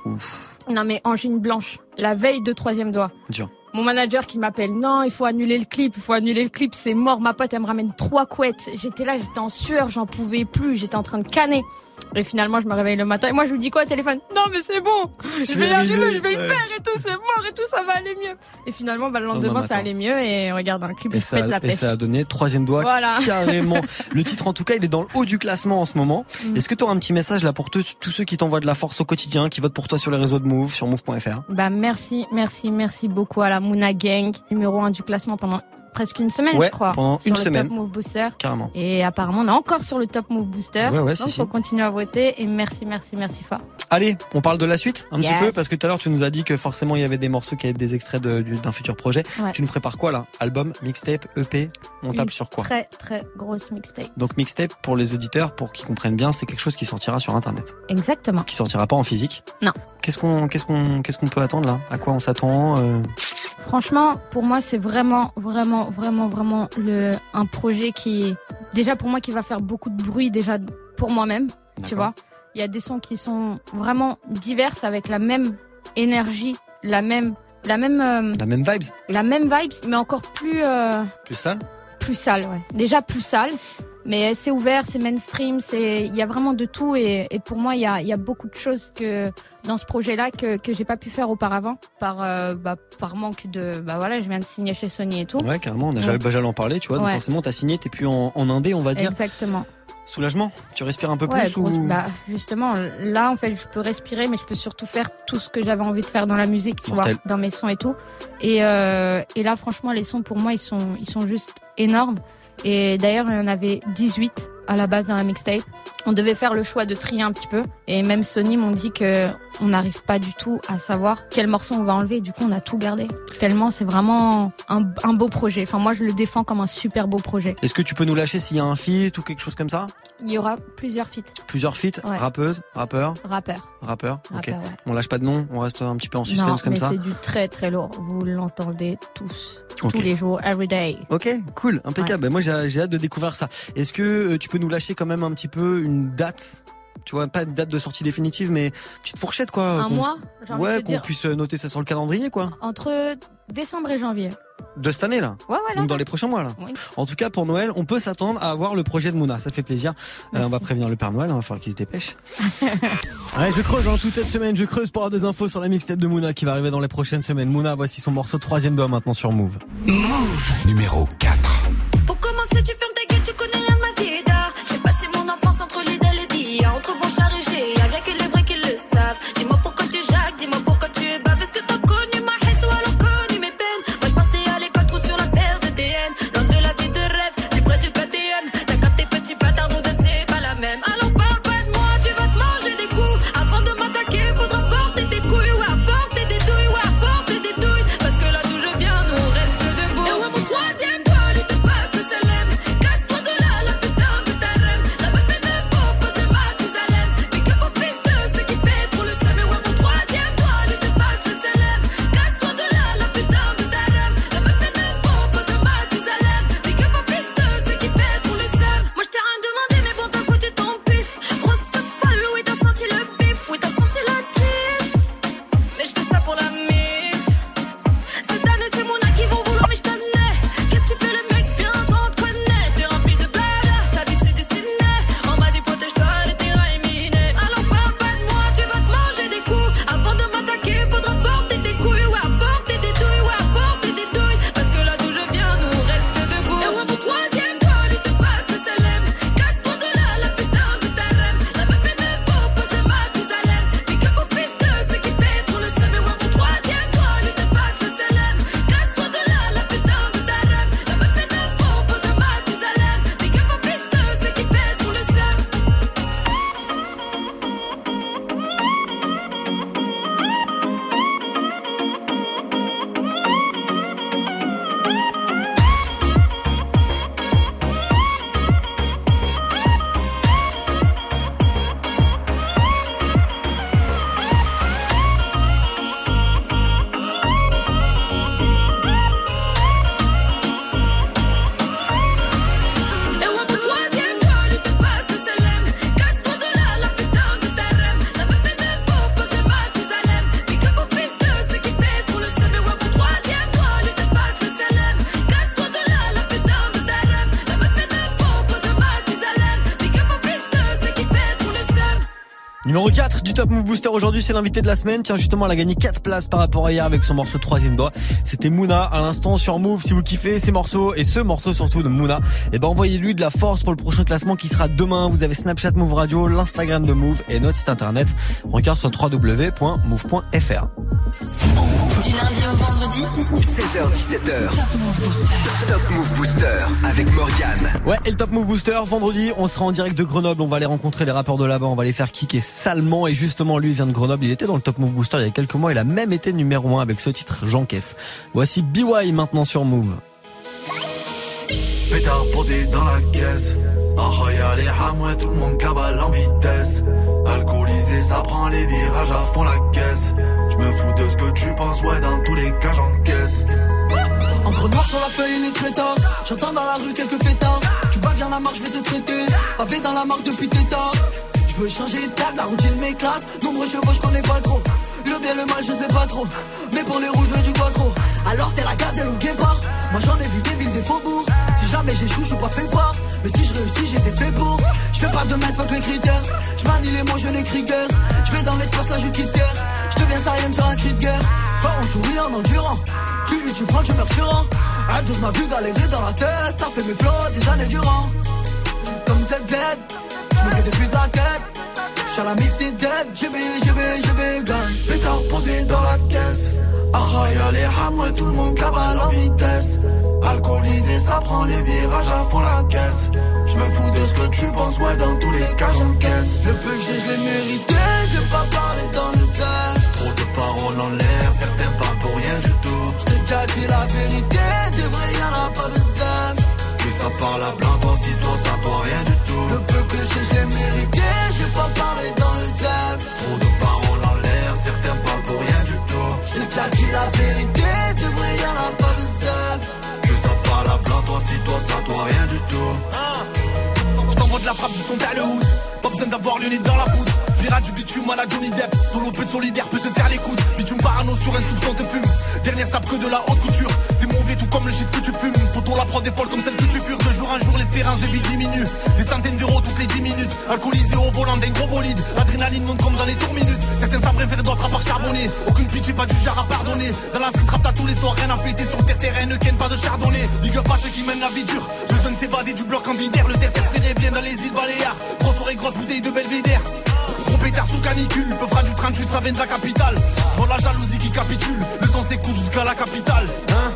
Non mais angine blanche. La veille de troisième doigt. Dur. Mon manager qui m'appelle, non, il faut annuler le clip, il faut annuler le clip, c'est mort. Ma pote, elle me ramène trois couettes. J'étais là, j'étais en sueur, j'en pouvais plus, j'étais en train de canner. Et finalement, je me réveille le matin et moi, je lui dis quoi au téléphone? Non, mais c'est bon, je, Je vais y arriver, je vais le faire et tout, c'est mort et tout, ça va aller mieux. Et finalement, bah, le Lendemain ça allait mieux et regarde, un clip, Et il se ça, pète la et pêche. ça a donné troisième doigt Voilà. carrément. Le titre en tout cas, il est dans le haut du classement en ce moment. Mm. Est-ce que tu auras un petit message là pour tous tous ceux qui t'envoient de la force au quotidien, qui votent pour toi sur les réseaux de Move, sur move.fr Bah merci, merci, merci beaucoup à la Mouna Gang, numéro 1 du classement pendant presque une semaine, Ouais, je crois. pendant sur une le semaine. Top Move Booster. Carrément. Et apparemment, on est encore sur le Top Move Booster. Ouais, ouais, si, Donc, si. faut continuer à voter. Et merci, merci, merci fort. Allez, on parle de la suite un petit peu parce que tout à l'heure tu nous as dit que forcément il y avait des morceaux qui étaient des extraits de- d'un futur projet. Tu nous prépares quoi là? Album, mixtape, EP On tape sur quoi? Très, très grosse mixtape. Donc mixtape pour les auditeurs, pour qu'ils comprennent bien, c'est quelque chose qui sortira sur internet, Exactement. qui sortira pas en physique? Non. Qu'est-ce qu'on qu'est-ce qu'on qu'est-ce qu'on peut attendre là? À quoi on s'attend Euh, Franchement, pour moi, c'est vraiment, vraiment, vraiment, vraiment le, un projet qui, déjà pour moi, qui va faire beaucoup de bruit déjà pour moi-même. Tu vois, il y a des sons qui sont vraiment divers avec la même énergie, la même, la même, euh, La même vibes la même vibes, mais encore plus, euh, Plus sale plus sale, ouais. Déjà plus sale, mais c'est ouvert, c'est mainstream, c'est, il y a vraiment de tout et, et pour moi, il y a, il y a beaucoup de choses que dans ce projet-là que que j'ai pas pu faire auparavant par euh, bah, par manque de, bah voilà, je viens de signer chez Sony et tout. Ouais, carrément, on a j'allais en parler, tu vois. Donc forcément, t'as signé, t'es plus en, en indé, on va dire. Exactement. Soulagement Tu respires un peu Ouais, plus ou bah, justement, là, en fait, je peux respirer, mais je peux surtout faire tout ce que j'avais envie de faire dans la musique, tu Mortel. vois, dans mes sons et tout. Et, euh, et là, franchement, les sons, pour moi, ils sont, ils sont juste énormes. Et d'ailleurs, il y en avait 18 à la base dans la mixtape. On devait faire le choix de trier un petit peu. Et même Sony m'ont dit que on n'arrive pas du tout à savoir quel morceau on va enlever. Du coup, on a tout gardé. Tellement, c'est vraiment un, un beau projet. Enfin, moi, je le défends comme un super beau projet. Est-ce que tu peux nous lâcher s'il y a un feat ou quelque chose comme ça? Il y aura plusieurs feats. Plusieurs feats Ouais. Rappeuses, rappeurs, Rappeurs. rappeurs. Ok. Rappeurs, ouais. On lâche pas de nom, on reste un petit peu en non, suspense comme mais ça. c'est du très très lourd. Vous l'entendez tous, Ok. tous les jours, every day. Ok, cool, impeccable. Ben, moi, j'ai j'ai hâte de découvrir ça. Est-ce que euh, tu peux nous lâcher quand même un petit peu une date Tu vois, pas une date de sortie définitive, mais petite fourchette, quoi. Un mois, de Ouais, qu'on puisse noter ça sur le calendrier, quoi. Entre décembre et janvier. De cette année, là. Ouais, voilà. Donc dans les prochains mois, là. Oui. En tout cas, pour Noël, on peut s'attendre à avoir le projet de Mouna. Ça fait plaisir. Euh, on va prévenir le Père Noël, hein, il va falloir qu'il se dépêche. ouais, je creuse, hein, toute cette semaine, je creuse pour avoir des infos sur la mixtape de Mouna qui va arriver dans les prochaines semaines. Mouna, voici son morceau troisième doigt maintenant sur Move. Numéro 4. Pour commencer, tu fermes Top Move Booster aujourd'hui, c'est l'invité de la semaine. Tiens, justement, elle a gagné 4 places par rapport à hier avec son morceau troisième doigt. C'était Mouna à l'instant sur Move. Si vous kiffez ces morceaux et ce morceau surtout de Mouna, eh ben envoyez-lui de la force pour le prochain classement qui sera demain. Vous avez Snapchat Move Radio, l'Instagram de Move et notre site internet. Regarde sur www.move.fr. Lundi au vendredi 16h17h. Top Move Booster avec Morgane. Ouais, et le Top Move Booster, vendredi, on sera en direct de Grenoble. On va aller rencontrer les rappeurs de là-bas. On va les faire kicker salement. Et justement, lui, il vient de Grenoble. Il était dans le Top Move Booster il y a quelques mois. Il a même été numéro 1 avec ce titre, J'encaisse. Voici BY maintenant sur Move. Pétard posé dans la caisse. Ah, y'a les hamouets, tout le monde cabale en vitesse. Alcoolisé, ça prend les virages à fond la caisse. Je me fous de ce que tu penses, ouais, dans tous les cas, j'encaisse. Encre noir sur la feuille, les crétins. J'entends dans la rue quelques fêtards. Tu bats, viens la marche, je vais te traiter. Pavé dans la marque depuis tes temps. Je veux changer de cadre, la routine m'éclate. Nombreux chevaux, je connais pas trop. Le bien, le mal, je sais pas trop. Mais pour les rouges, je veux du quattro. Alors t'es la gazelle ou le guépard. Moi j'en ai vu des villes, des faubourgs. Si jamais j'échoue, je suis pas fait part. Mais si je réussis, j'étais fait pour. Je fais pas de mètres, fuck les critères. Je manie les mots, je n'écris guère. Je vais dans l'espace, là je quitte terre. Je deviens sarienne sur un cri de guerre. Fort en souriant, en endurant. Tu lui, tu prends, tu meurs, tu rends. Un douze m'a vu galérer dans la tête. T'as fait mes flots des années durant. Comme ZZ, je me fais depuis ta tête. Mif, t'es dead. GB, GB, GB, gun. Pétard posé dans la caisse. Ah, y'a les hamouets, tout le monde cabale en vitesse. Alcoolisé, ça prend les virages à fond la caisse. Je me fous de ce que tu penses, ouais, dans tous les cas, j'encaisse. Le peu que j'ai, je l'ai mérité. J'ai pas parlé dans le cercle. Trop de paroles en l'air, certains parlent pour rien du tout. J't'ai déjà dit la vérité. Des vrais, y'en a pas de zèbre. Plus ça parle à blanc, toi, si toi, ça doit rien du tout. Le peu que j'ai, je l'ai mérité. Pas parlé dans le zèbre. Trop de paroles en l'air, certains parlent pour rien du tout. J't'ai déjà dit la vérité. Des vrais, y'en a pas de zèbre. Plus ça parle à blanc, toi, si toi, ça doit rien du tout. Je t'envoie de la frappe, je son le hood. Pas besoin d'avoir le nez dans la poudre. Du bitume à la Johnny Depp. Solo peu de solidaire peut se serre les coudes. Bitume parano sur un soupçon te fume. Dernière sape que de la haute couture. T'es mauvais tout comme le shit que tu fumes. Faut on la prend des folles comme celle que tu fures. De jour en jour, l'espérance de vie diminue. Des centaines d'euros toutes les 10 minutes. Alcoolisé au volant d'un gros bolide. L'adrénaline monte comme dans les tours minutes. Certains ça préfèrent d'autres à part charbonner. Aucune pitié, pas du genre à pardonner. Dans la street t'as tous les soirs rien à péter. Sur terre, terrain, ne ken pas de chardonnay. Big up à ceux qui mènent la vie dure. Besoin de s'évader du bloc en vidère. Le terre se bien dans les îles Baléares. Grosse oreille, grosse bouteille de Belvédère. Gros sous canicule, peu fera du 38, ça vient de la capitale. Je la jalousie qui capitule, le sang s'écoule jusqu'à la capitale. Hein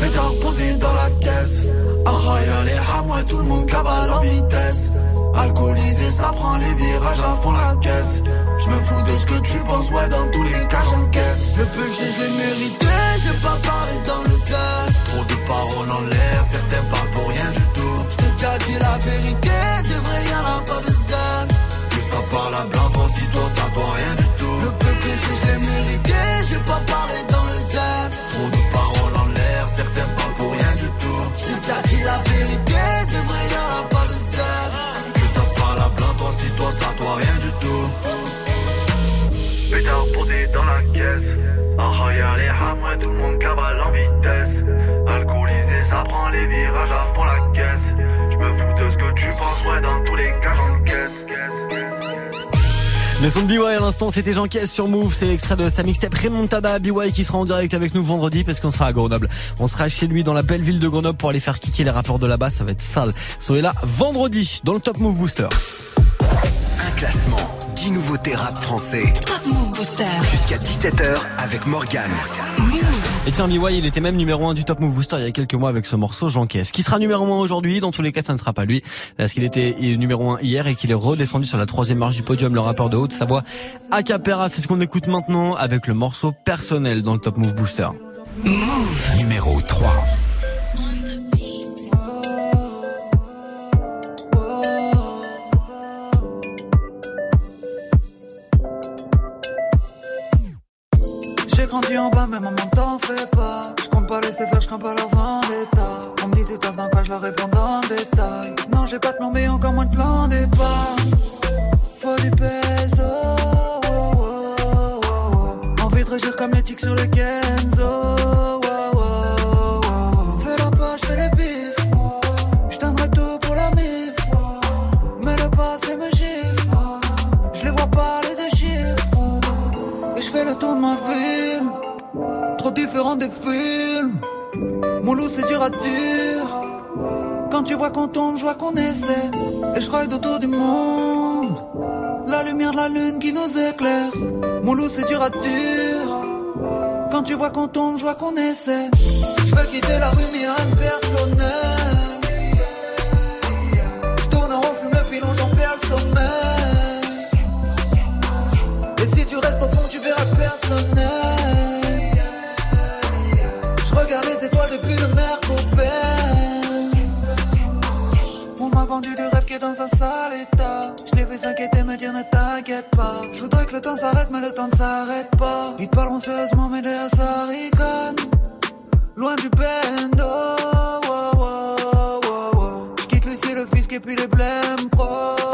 Pétard posé dans la caisse. Ah, y'a les hamouets, tout le monde cabale en vitesse. Alcoolisé, ça prend les virages à fond la caisse. Je me fous de ce que tu penses, ouais, dans tous les cas, j'encaisse. Le peu que j'ai, je l'ai mérité. J'ai pas parlé dans le cercle. Trop de paroles en l'air, certains parlent pour rien du tout. J't'ai déjà dit la vérité. Des vrais, y'en a pas de zèbre. Parle à blanc, toi, si toi, ça doit rien du tout. Le peu que j'ai, je l'ai mérité. J'ai pas parlé dans le zèbre. Trop de paroles en l'air, certains parlent pour rien du tout. J't'ai déjà dit la vérité. Des vrais, y'en a pas de zèbre. Plus ça parle à blanc, toi, si toi, ça doit rien du tout. Pétard posé dans la caisse. Ah, y'a les hamouets, tout le monde cabale en vitesse. Alcoolisé, ça prend les virages à fond la caisse. Je me fous de ce que tu penses, ouais, dans tous les cas, j'encaisse. Le son de BY à l'instant, c'était Jean Caisse sur Move. C'est l'extrait de sa mixtape Remontada. BY qui sera en direct avec nous vendredi parce qu'on sera à Grenoble. On sera chez lui dans la belle ville de Grenoble pour aller faire kicker les rappeurs de là-bas. Ça va être sale. Soyez là vendredi dans le Top Move Booster. Un classement, 10 nouveautés rap français. Top Move Booster. Jusqu'à 17h avec Morgane. Et tiens, BY, il était même numéro 1 du Top Move Booster il y a quelques mois avec ce morceau J'encaisse. Qui sera numéro 1 aujourd'hui? Dans tous les cas, ça ne sera pas lui. Parce qu'il était numéro 1 hier et qu'il est redescendu sur la troisième marche du podium, le rappeur de Haute-Savoie. Acapera, c'est ce qu'on écoute maintenant avec le morceau personnel dans le Top Move Booster. Move. Numéro 3. Grandi en bas, mais maman t'en fais pas. Je compte pas laisser faire, je crains pas leur vendetta. On me dit tu taffes dans quoi, je leur réponds dans détail. Non, j'ai pas de plan, mais encore moins de plan départ. Faut du peso. oh, oh, oh. Envie de régir comme les tics sur les Kenzo. C'est dur à dire. Quand tu vois qu'on tombe, je vois qu'on essaie. Et je ride autour du monde. La lumière de la lune qui nous éclaire. Mon loup, c'est dur à dire. Quand tu vois qu'on tombe, je vois qu'on essaie. Je veux quitter la rue, mais rien de personnel. Je tourne en rond, fume le pilon, j'en perds le sommeil. Et si tu restes au fond, tu verras personnel. Je l'ai vu s'inquiéter, me dire ne t'inquiète pas. Je voudrais que le temps s'arrête, mais le temps ne s'arrête pas. Ils te parleront sérieusement, mais derrière ça ricane. Loin du bendo. wow, wow, wow, wow. Je quitte Lucie, le fisc et puis les blèmes pro.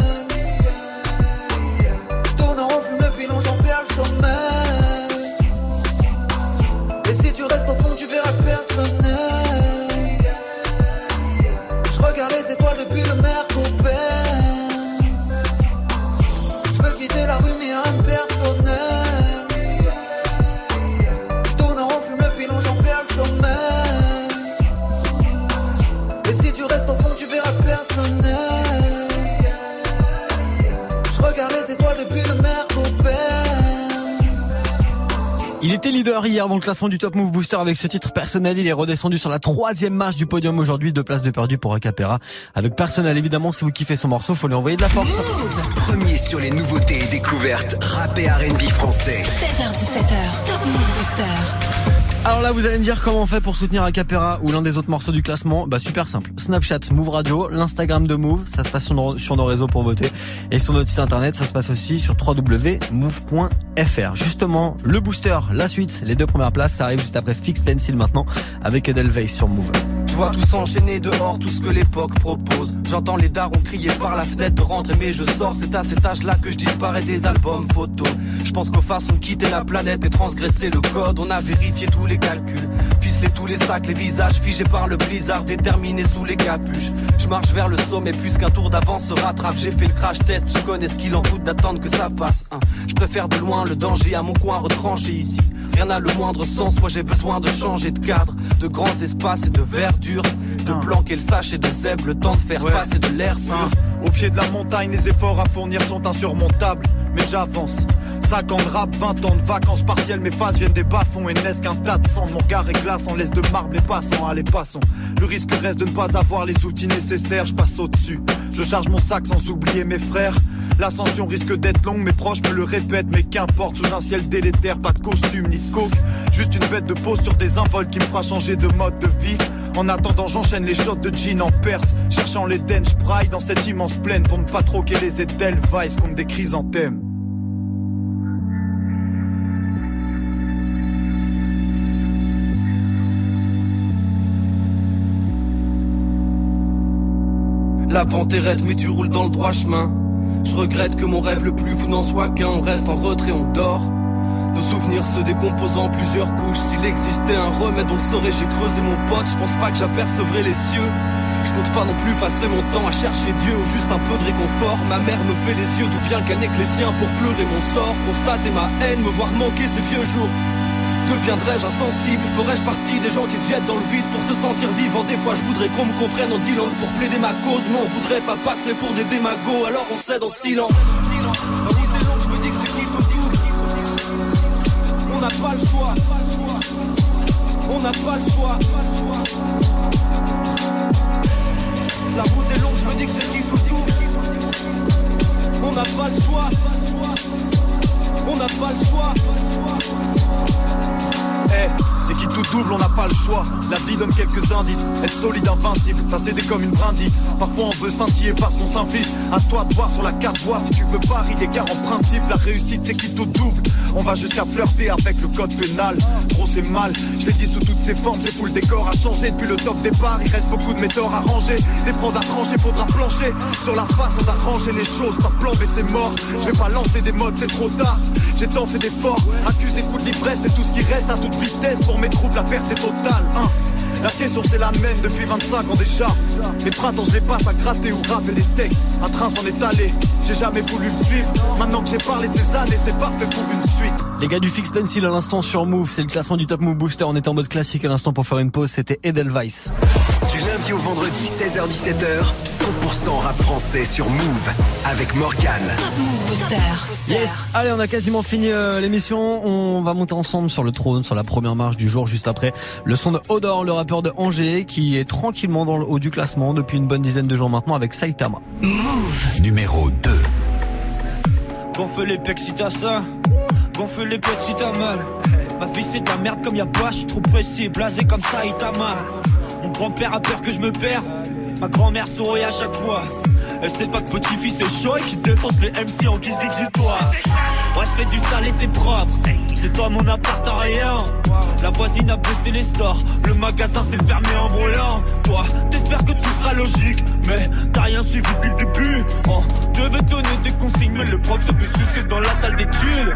Le classement du Top Move Booster avec ce titre personnel. Il est redescendu sur la troisième marche du podium aujourd'hui. Deux places de perdu pour Acapera. Avec personnel, évidemment, si vous kiffez son morceau, faut lui envoyer de la force. Premier sur les nouveautés et découvertes rap et R&B français. 7h17h, Top Move Booster. Alors là, vous allez me dire comment on fait pour soutenir Acapera ou l'un des autres morceaux du classement. Bah super simple. Snapchat, Move Radio, l'Instagram de Move, ça se passe sur nos, réseaux pour voter. Et sur notre site internet, ça se passe aussi sur www.move.fr. Justement, le booster, la suite, les deux premières places, ça arrive juste après Fix Pencil maintenant avec Edelweiss sur Move. Je vois tout s'enchaîner dehors, tout ce que l'époque propose. J'entends les darons crier par la fenêtre de rentrer, mais je sors. C'est à cet âge-là que je disparais des albums photos. Je pense qu'aux façons de quitter la planète et transgresser le code, on a vérifié tous les calculs. Ficelé tous les sacs, les visages figés par le blizzard, déterminés sous les capuches. Je marche vers le sommet, puisqu'un tour d'avance se rattrape. J'ai fait le crash test, je connais ce qu'il en coûte d'attendre que ça passe. hein. Je préfère de loin le danger à mon coin retranché ici. Rien n'a le moindre sens, moi j'ai besoin de changer de cadre, de grands espaces et de verdure, de planquer le sache et de zèbre, le temps de faire passer de l'air pur. Au pied de la montagne, les efforts à fournir sont insurmontables, mais j'avance. 5 ans de rap, 20 ans de vacances partielles, mes phases viennent des bas-fonds et naissent qu'un tas de sang. Mon regard est glaçant, laisse de marbre les passants, allez passons. Le risque reste de ne pas avoir les outils nécessaires, je passe au-dessus. Je charge mon sac sans oublier mes frères. L'ascension risque d'être longue, mes proches me le répètent, mais qu'importe, sous un ciel délétère, pas de costume ni de coke. Juste une bête de pause sur des invols qui me fera changer de mode de vie. En attendant, j'enchaîne les shots de jean en Perse. Cherchant les je braille dans cette immense plaine pour ne pas troquer les Edelweiss contre des chrysanthèmes. La pente est raide, mais tu roules dans le droit chemin. Je regrette que mon rêve le plus fou n'en soit qu'un. On reste en retrait, on dort. Nos souvenirs se décomposent en plusieurs couches. S'il existait un remède, on le saurait. J'ai creusé mon pote, je pense pas que j'apercevrais les cieux. Je compte pas non plus passer mon temps à chercher Dieu ou juste un peu de réconfort. Ma mère me fait les yeux, d'où bien qu'elle que les siens pour pleurer mon sort. Constater ma haine, me voir manquer ces vieux jours. Deviendrais-je insensible? Ferais-je partie des gens qui se jettent dans le vide pour se sentir vivant Des fois je voudrais qu'on me comprenne en dealant pour plaider ma cause Mais on voudrait pas passer pour des démagos. Alors on cède en silence. La route est longue, je me dis que c'est qui au double On n'a pas le choix. On n'a pas le choix. La route est longue, je me dis que c'est qui au double On n'a pas le choix. On n'a pas le choix double, on n'a pas le choix. La vie donne quelques indices. Être solide, invincible, passer comme une brindille. Parfois on veut scintiller parce qu'on s'inflige. À toi de voir sur la carte voix si tu veux parier, car en principe la réussite c'est qui tout double. On va jusqu'à flirter avec le code pénal. Gros c'est mal, je l'ai dit sous toutes ses formes, c'est fou le décor a changé depuis le top départ. Il reste beaucoup de méthodes à ranger, des prods à trancher, faudra plancher. Sur la façon d'arranger les choses, pas plomber c'est mort. Je vais pas lancer des modes, c'est trop tard. J'ai tant fait d'efforts, accusé coup de l'ivresse, c'est tout ce qui reste à toute vitesse. Pour mes troubles, la perte est totale. hein. La question c'est la même depuis 25 ans déjà. Mes printemps je les passe à gratter ou rapper des textes. Un train s'en est allé, j'ai jamais voulu le suivre. Maintenant que j'ai parlé de ces années, c'est parfait pour une suite. Les gars du Fix Pencil à l'instant sur Move, c'est le classement du Top Move Booster. On était en mode classique à l'instant pour faire une pause, c'était Edelweiss. Du lundi au vendredi, 16h17h, 100% rap français sur Move avec Morgan. Booster. Yes, allez, on a quasiment fini euh, l'émission. On va monter ensemble sur le trône, sur la première marche du jour, juste après. Le son de Odor, le rappeur de Angers, qui est tranquillement dans le haut du classement depuis une bonne dizaine de jours maintenant avec Saitama. Move. Numéro 2. Gonfle les pecs si t'as ça, gonfle les pecs si t'as mal. Ma vie c'est de la merde comme y'a pas, je suis trop précis, blasé comme ça, il t'a mal. Mon grand-père a peur que je me perds, ma grand-mère sourit à chaque fois. Elle sait pas que petit-fils est chaud et qui défonce les MC en guise d'exutoire. Ouais, je fais du sale et c'est propre. Je nettoie mon appart en rien. La voisine a baissé les stores. Le magasin s'est fermé en brûlant. Toi, t'espères que tout sera logique. Mais t'as rien suivi depuis le début. On devait donner des consignes, mais le prof se fait sucer dans la salle d'études.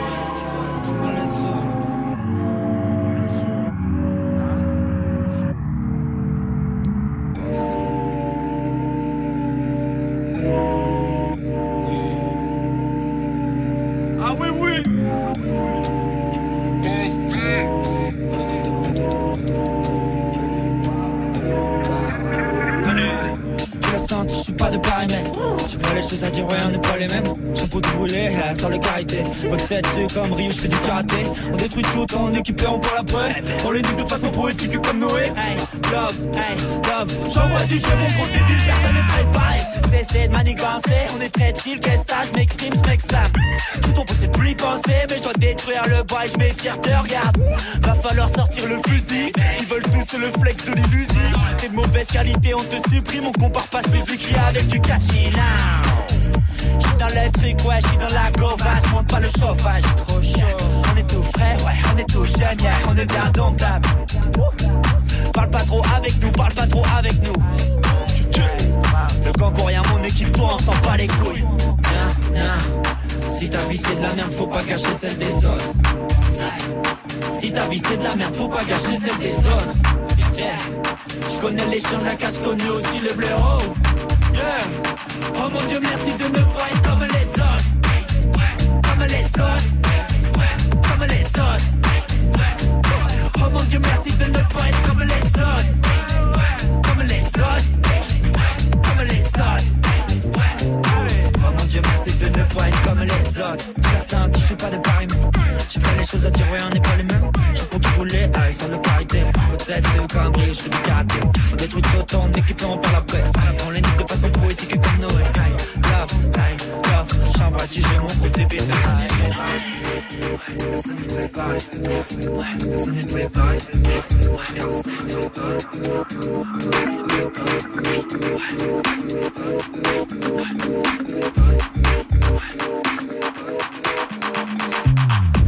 7 c'est comme Rio, je fais du karaté. On détruit tout en équipant pour la paix. On les nique de façon poétique comme Noé. Hey, love, hey, love. J'envoie du jeu, mon gros débile, personne n'est prêt, bye. Cessez de manigancer, on est très chill, qu'est-ce que je m'exprime, je m'exclame. Tout ton peut plus penser, mais je dois détruire le bail, je m'étire, te regarde. Va falloir sortir le fusil, ils veulent tous le flex de l'illusion. T'es de mauvaise qualité, on te supprime, on compare pas Suzuki avec du Kachina. J'suis dans le truc, ouais, j'suis dans la gova, j'monte pas le chauffage, trop chaud. On est tout frais, ouais, on est tout jeune, on est bien domptable. Parle pas trop avec nous, parle pas trop avec nous. Le gang rien, mon équipe, toi, on s'en bat les couilles. Si ta vie c'est de la merde, faut pas gâcher celle des autres. Si ta vie c'est de la merde, faut pas gâcher celle des autres. Yeah. Je connais les chiens de la cache, connais aussi le blaireau. Oh mon dieu, merci de ne pas être comme les autres. Comme les autres. Comme les autres. Oh mon dieu, merci de ne pas être comme les autres. Comme les autres. Comme les autres. Oh mon dieu, merci de ne pas être comme les autres. Tu senti, je suis pas de mais j'ai fait les choses à dire, ouais, on n'est pas les mêmes. Je pour tout rouler, aïe, sans le carité. Peut-être c'est au cambré, je du karaté. On détruit tout en on parle après. On les nique de façon poétique comme Noé. Love, aïe, love. Mon coup de bébé.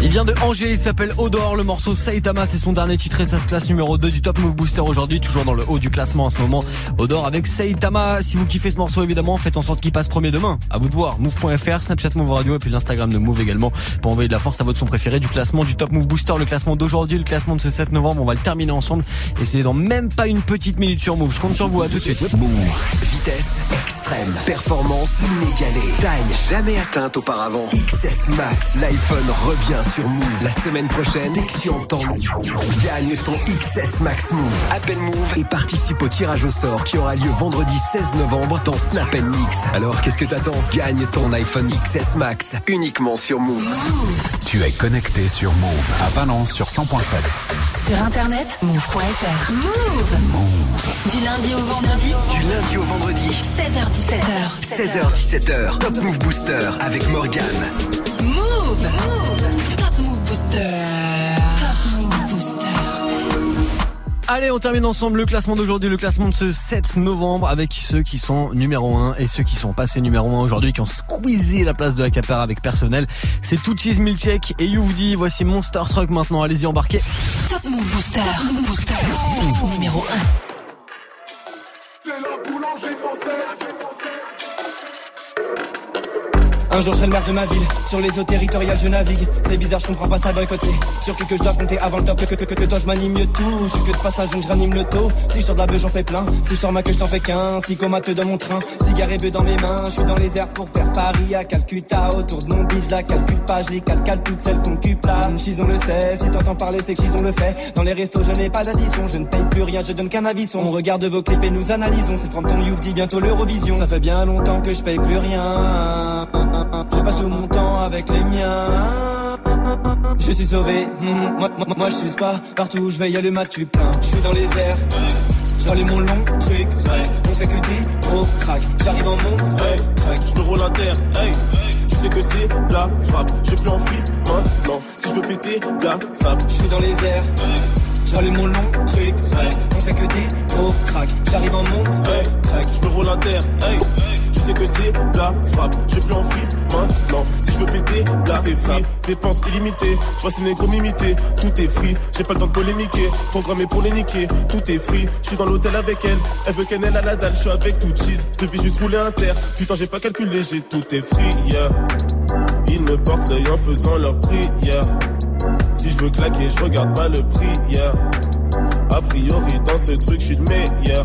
Il vient de Angers, il s'appelle Odor, le morceau Saitama, c'est son dernier titre et ça se classe numéro 2 du Top Move Booster aujourd'hui, toujours dans le haut du classement en ce moment. Odor avec Saitama, si vous kiffez ce morceau évidemment, faites en sorte qu'il passe premier demain. À vous de voir, move.fr, Snapchat Move Radio et puis l'Instagram de Move également pour envoyer de la force à votre son préféré du classement du Top Move Booster, le classement d'aujourd'hui, le classement de ce 7 novembre, on va le terminer ensemble et c'est dans même pas une petite minute sur Move. Je compte sur vous, à tout de suite. Move, vitesse extrême, performance inégalée, taille jamais atteinte auparavant. XS Max, l'iPhone revient Move la semaine prochaine. Dès que tu entends gagne ton XS Max Move. Appelle Move et participe au tirage au sort qui aura lieu vendredi 16 novembre dans Snap Mix. Alors qu'est-ce que t'attends? Gagne ton iPhone XS Max uniquement sur Move. Tu es connecté sur Move à Valence sur 100.7. Sur internet, move.fr. Move. Du lundi au vendredi. Du lundi au vendredi. 16h17h. 16h17h. Top Move Booster avec Morgan. Move. Top Allez, on termine ensemble le classement d'aujourd'hui, le classement de ce 7 novembre avec ceux qui sont numéro 1 et ceux qui sont passés numéro 1 aujourd'hui, qui ont squeezé la place de Acapar avec personnel. C'est Touchis Milchek et Youvdi. Voici Monster Truck maintenant. Allez-y, embarquez. Top Move Booster. Booster. Numéro 1. Un jour je serai le maire de ma ville, sur les eaux territoriales je navigue. C'est bizarre je comprends pas ça boycott c'est Sur qui que je dois compter avant le top. Que que que, que toi je m'anime mieux tout. Je suis que de passage donc je ranime le taux. Si je sors de la beuh j'en fais plein. Si je sors ma queue je fais qu'un. Si comateux dans mon train. Cigare et bœuf dans mes mains. Je suis dans les airs pour faire Paris à Calcutta. Autour de mon bide la calcule pas. Je les calcale toutes celles qu'on là Chison le sait. Si t'entends parler c'est que Chison le fait. Dans les restos je n'ai pas d'addition. Je ne paye plus rien je donne qu'un avis On regarde vos clips et nous analysons. C'est fantôme Youth dit bientôt l'Eurovision. Ça fait bien longtemps que je paye plus rien Je passe tout mon temps avec les miens je suis sauvé, hmm, moi, moi, moi je suis pas Partout où je vais y a le mat tu plein Je suis dans les airs J'allume mon long truc ouais. On fait que des gros cracks J'arrive en monster truck Je me roule un terre, hey. Tu sais que c'est la frappe. Je suis plus en fripe maintenant. Si je veux péter, la sable. Je suis dans les airs J'allume mon long truc ouais. On fait que des gros cracks J'arrive en monster truck Je me roule un terre, hey. Tu sais que c'est la frappe. Je plus en fripe maintenant. Si je veux péter, la free. Dépenses illimitées. Je vois ces négros m'imiter. Tout est free. J'ai pas le temps de polémiquer. Programmé pour les niquer. Tout est free. Je suis dans l'hôtel avec elle. Elle veut qu'elle ait la dalle. Je suis avec tout cheese. Je devais juste rouler un terre. Putain, j'ai pas calculé. J'ai tout est free. Yeah. Ils me portent l'œil en faisant leur prière. Si je veux claquer, je regarde pas le prix. Yeah. A priori, dans ce truc, je suis le meilleur.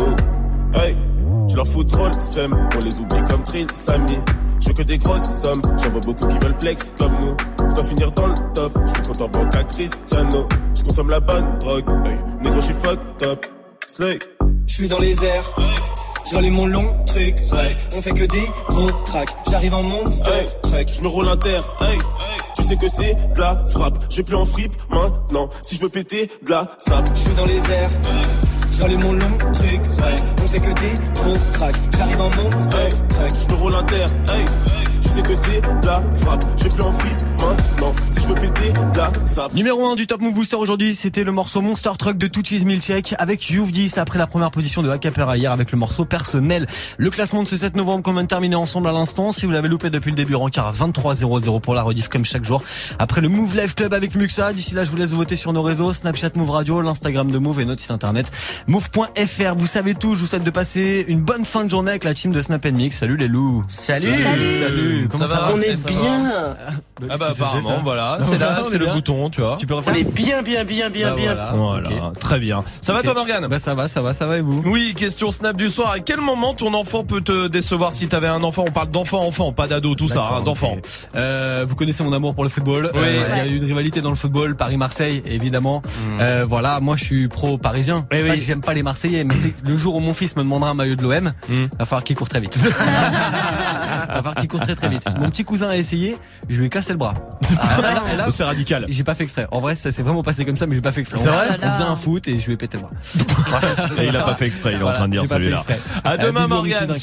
Oh. Hey. Je leur fous trop le seum, on les oublie comme Trill, Samy. Je veux que des grosses sommes, j'en vois beaucoup qui veulent flex comme nous. Je dois finir dans le top, je suis compte en banque à Cristiano. Je consomme la bonne drogue, hey, négro, je suis fucked up. Slay. Je suis dans les airs J'allume mon long truc, ouais. On fait que des gros tracks. J'arrive en monster Hey, truck. Je me roule un terre, hey. Tu sais que c'est de la frappe. Suis plus en fripe maintenant. Si je veux péter, de la sable. Je suis dans les airs J'allume mon long truc. On fait que des gros cracks. J'arrive en monster Hey, je me roule un terre. Tu sais que c'est la frappe. Suis plus en maintenant. Si je veux péter, de la sable. Numéro 1 du Top Move Booster aujourd'hui, c'était le morceau Monster Truck de Touchis Milchek avec Youvdi. C'est après la première position de Acapera hier avec le morceau personnel. Le classement de ce 7 novembre qu'on vient de terminer ensemble à l'instant. Si vous l'avez loupé depuis le début, rencard à 23.00 pour la rediff comme chaque jour. Après le Move Live Club avec Muxa. D'ici là, je vous laisse voter sur nos réseaux, Snapchat Move Radio, l'Instagram de Move et notre site internet move.fr. Vous savez tout. Je vous souhaite de passer une bonne fin de journée avec la team de Snap Mix. Salut les loups. Salut. Salut. Comment ça, va On est bien. Ah bah apparemment voilà, c'est là, c'est le bouton, tu vois. Tu peux refaire est bien bien bien bien Bah bien. voilà. Très bien. Ça va toi Morgane Bah ça va, ça va, ça va et vous? Oui, question snap du soir. À quel moment ton enfant peut te décevoir si t'avais un enfant? On parle d'enfant enfant, pas d'ado, tout ça, hein, d'enfant. Euh, vous connaissez mon amour pour le football. Oui. Euh, Il y a eu une rivalité dans le football, Paris-Marseille, évidemment. Euh, voilà, moi je suis pro parisien. Eh C'est pas oui. que j'aime pas les Marseillais, mais c'est le jour où mon fils me demandera un maillot de l'OM, Mm. va falloir qu'il court très vite. va falloir qu'il court très très vite. Mon petit cousin a essayé, je lui ai cassé le bras. Ah, là, et là, C'est radical. j'ai pas fait exprès. En vrai, ça s'est vraiment passé comme ça, mais j'ai pas fait exprès. C'est vrai On faisait un foot et je lui ai pété le bras. Et il a pas fait exprès, il est en train de dire j'ai pas fait celui-là. exprès. À Euh, demain. Alexis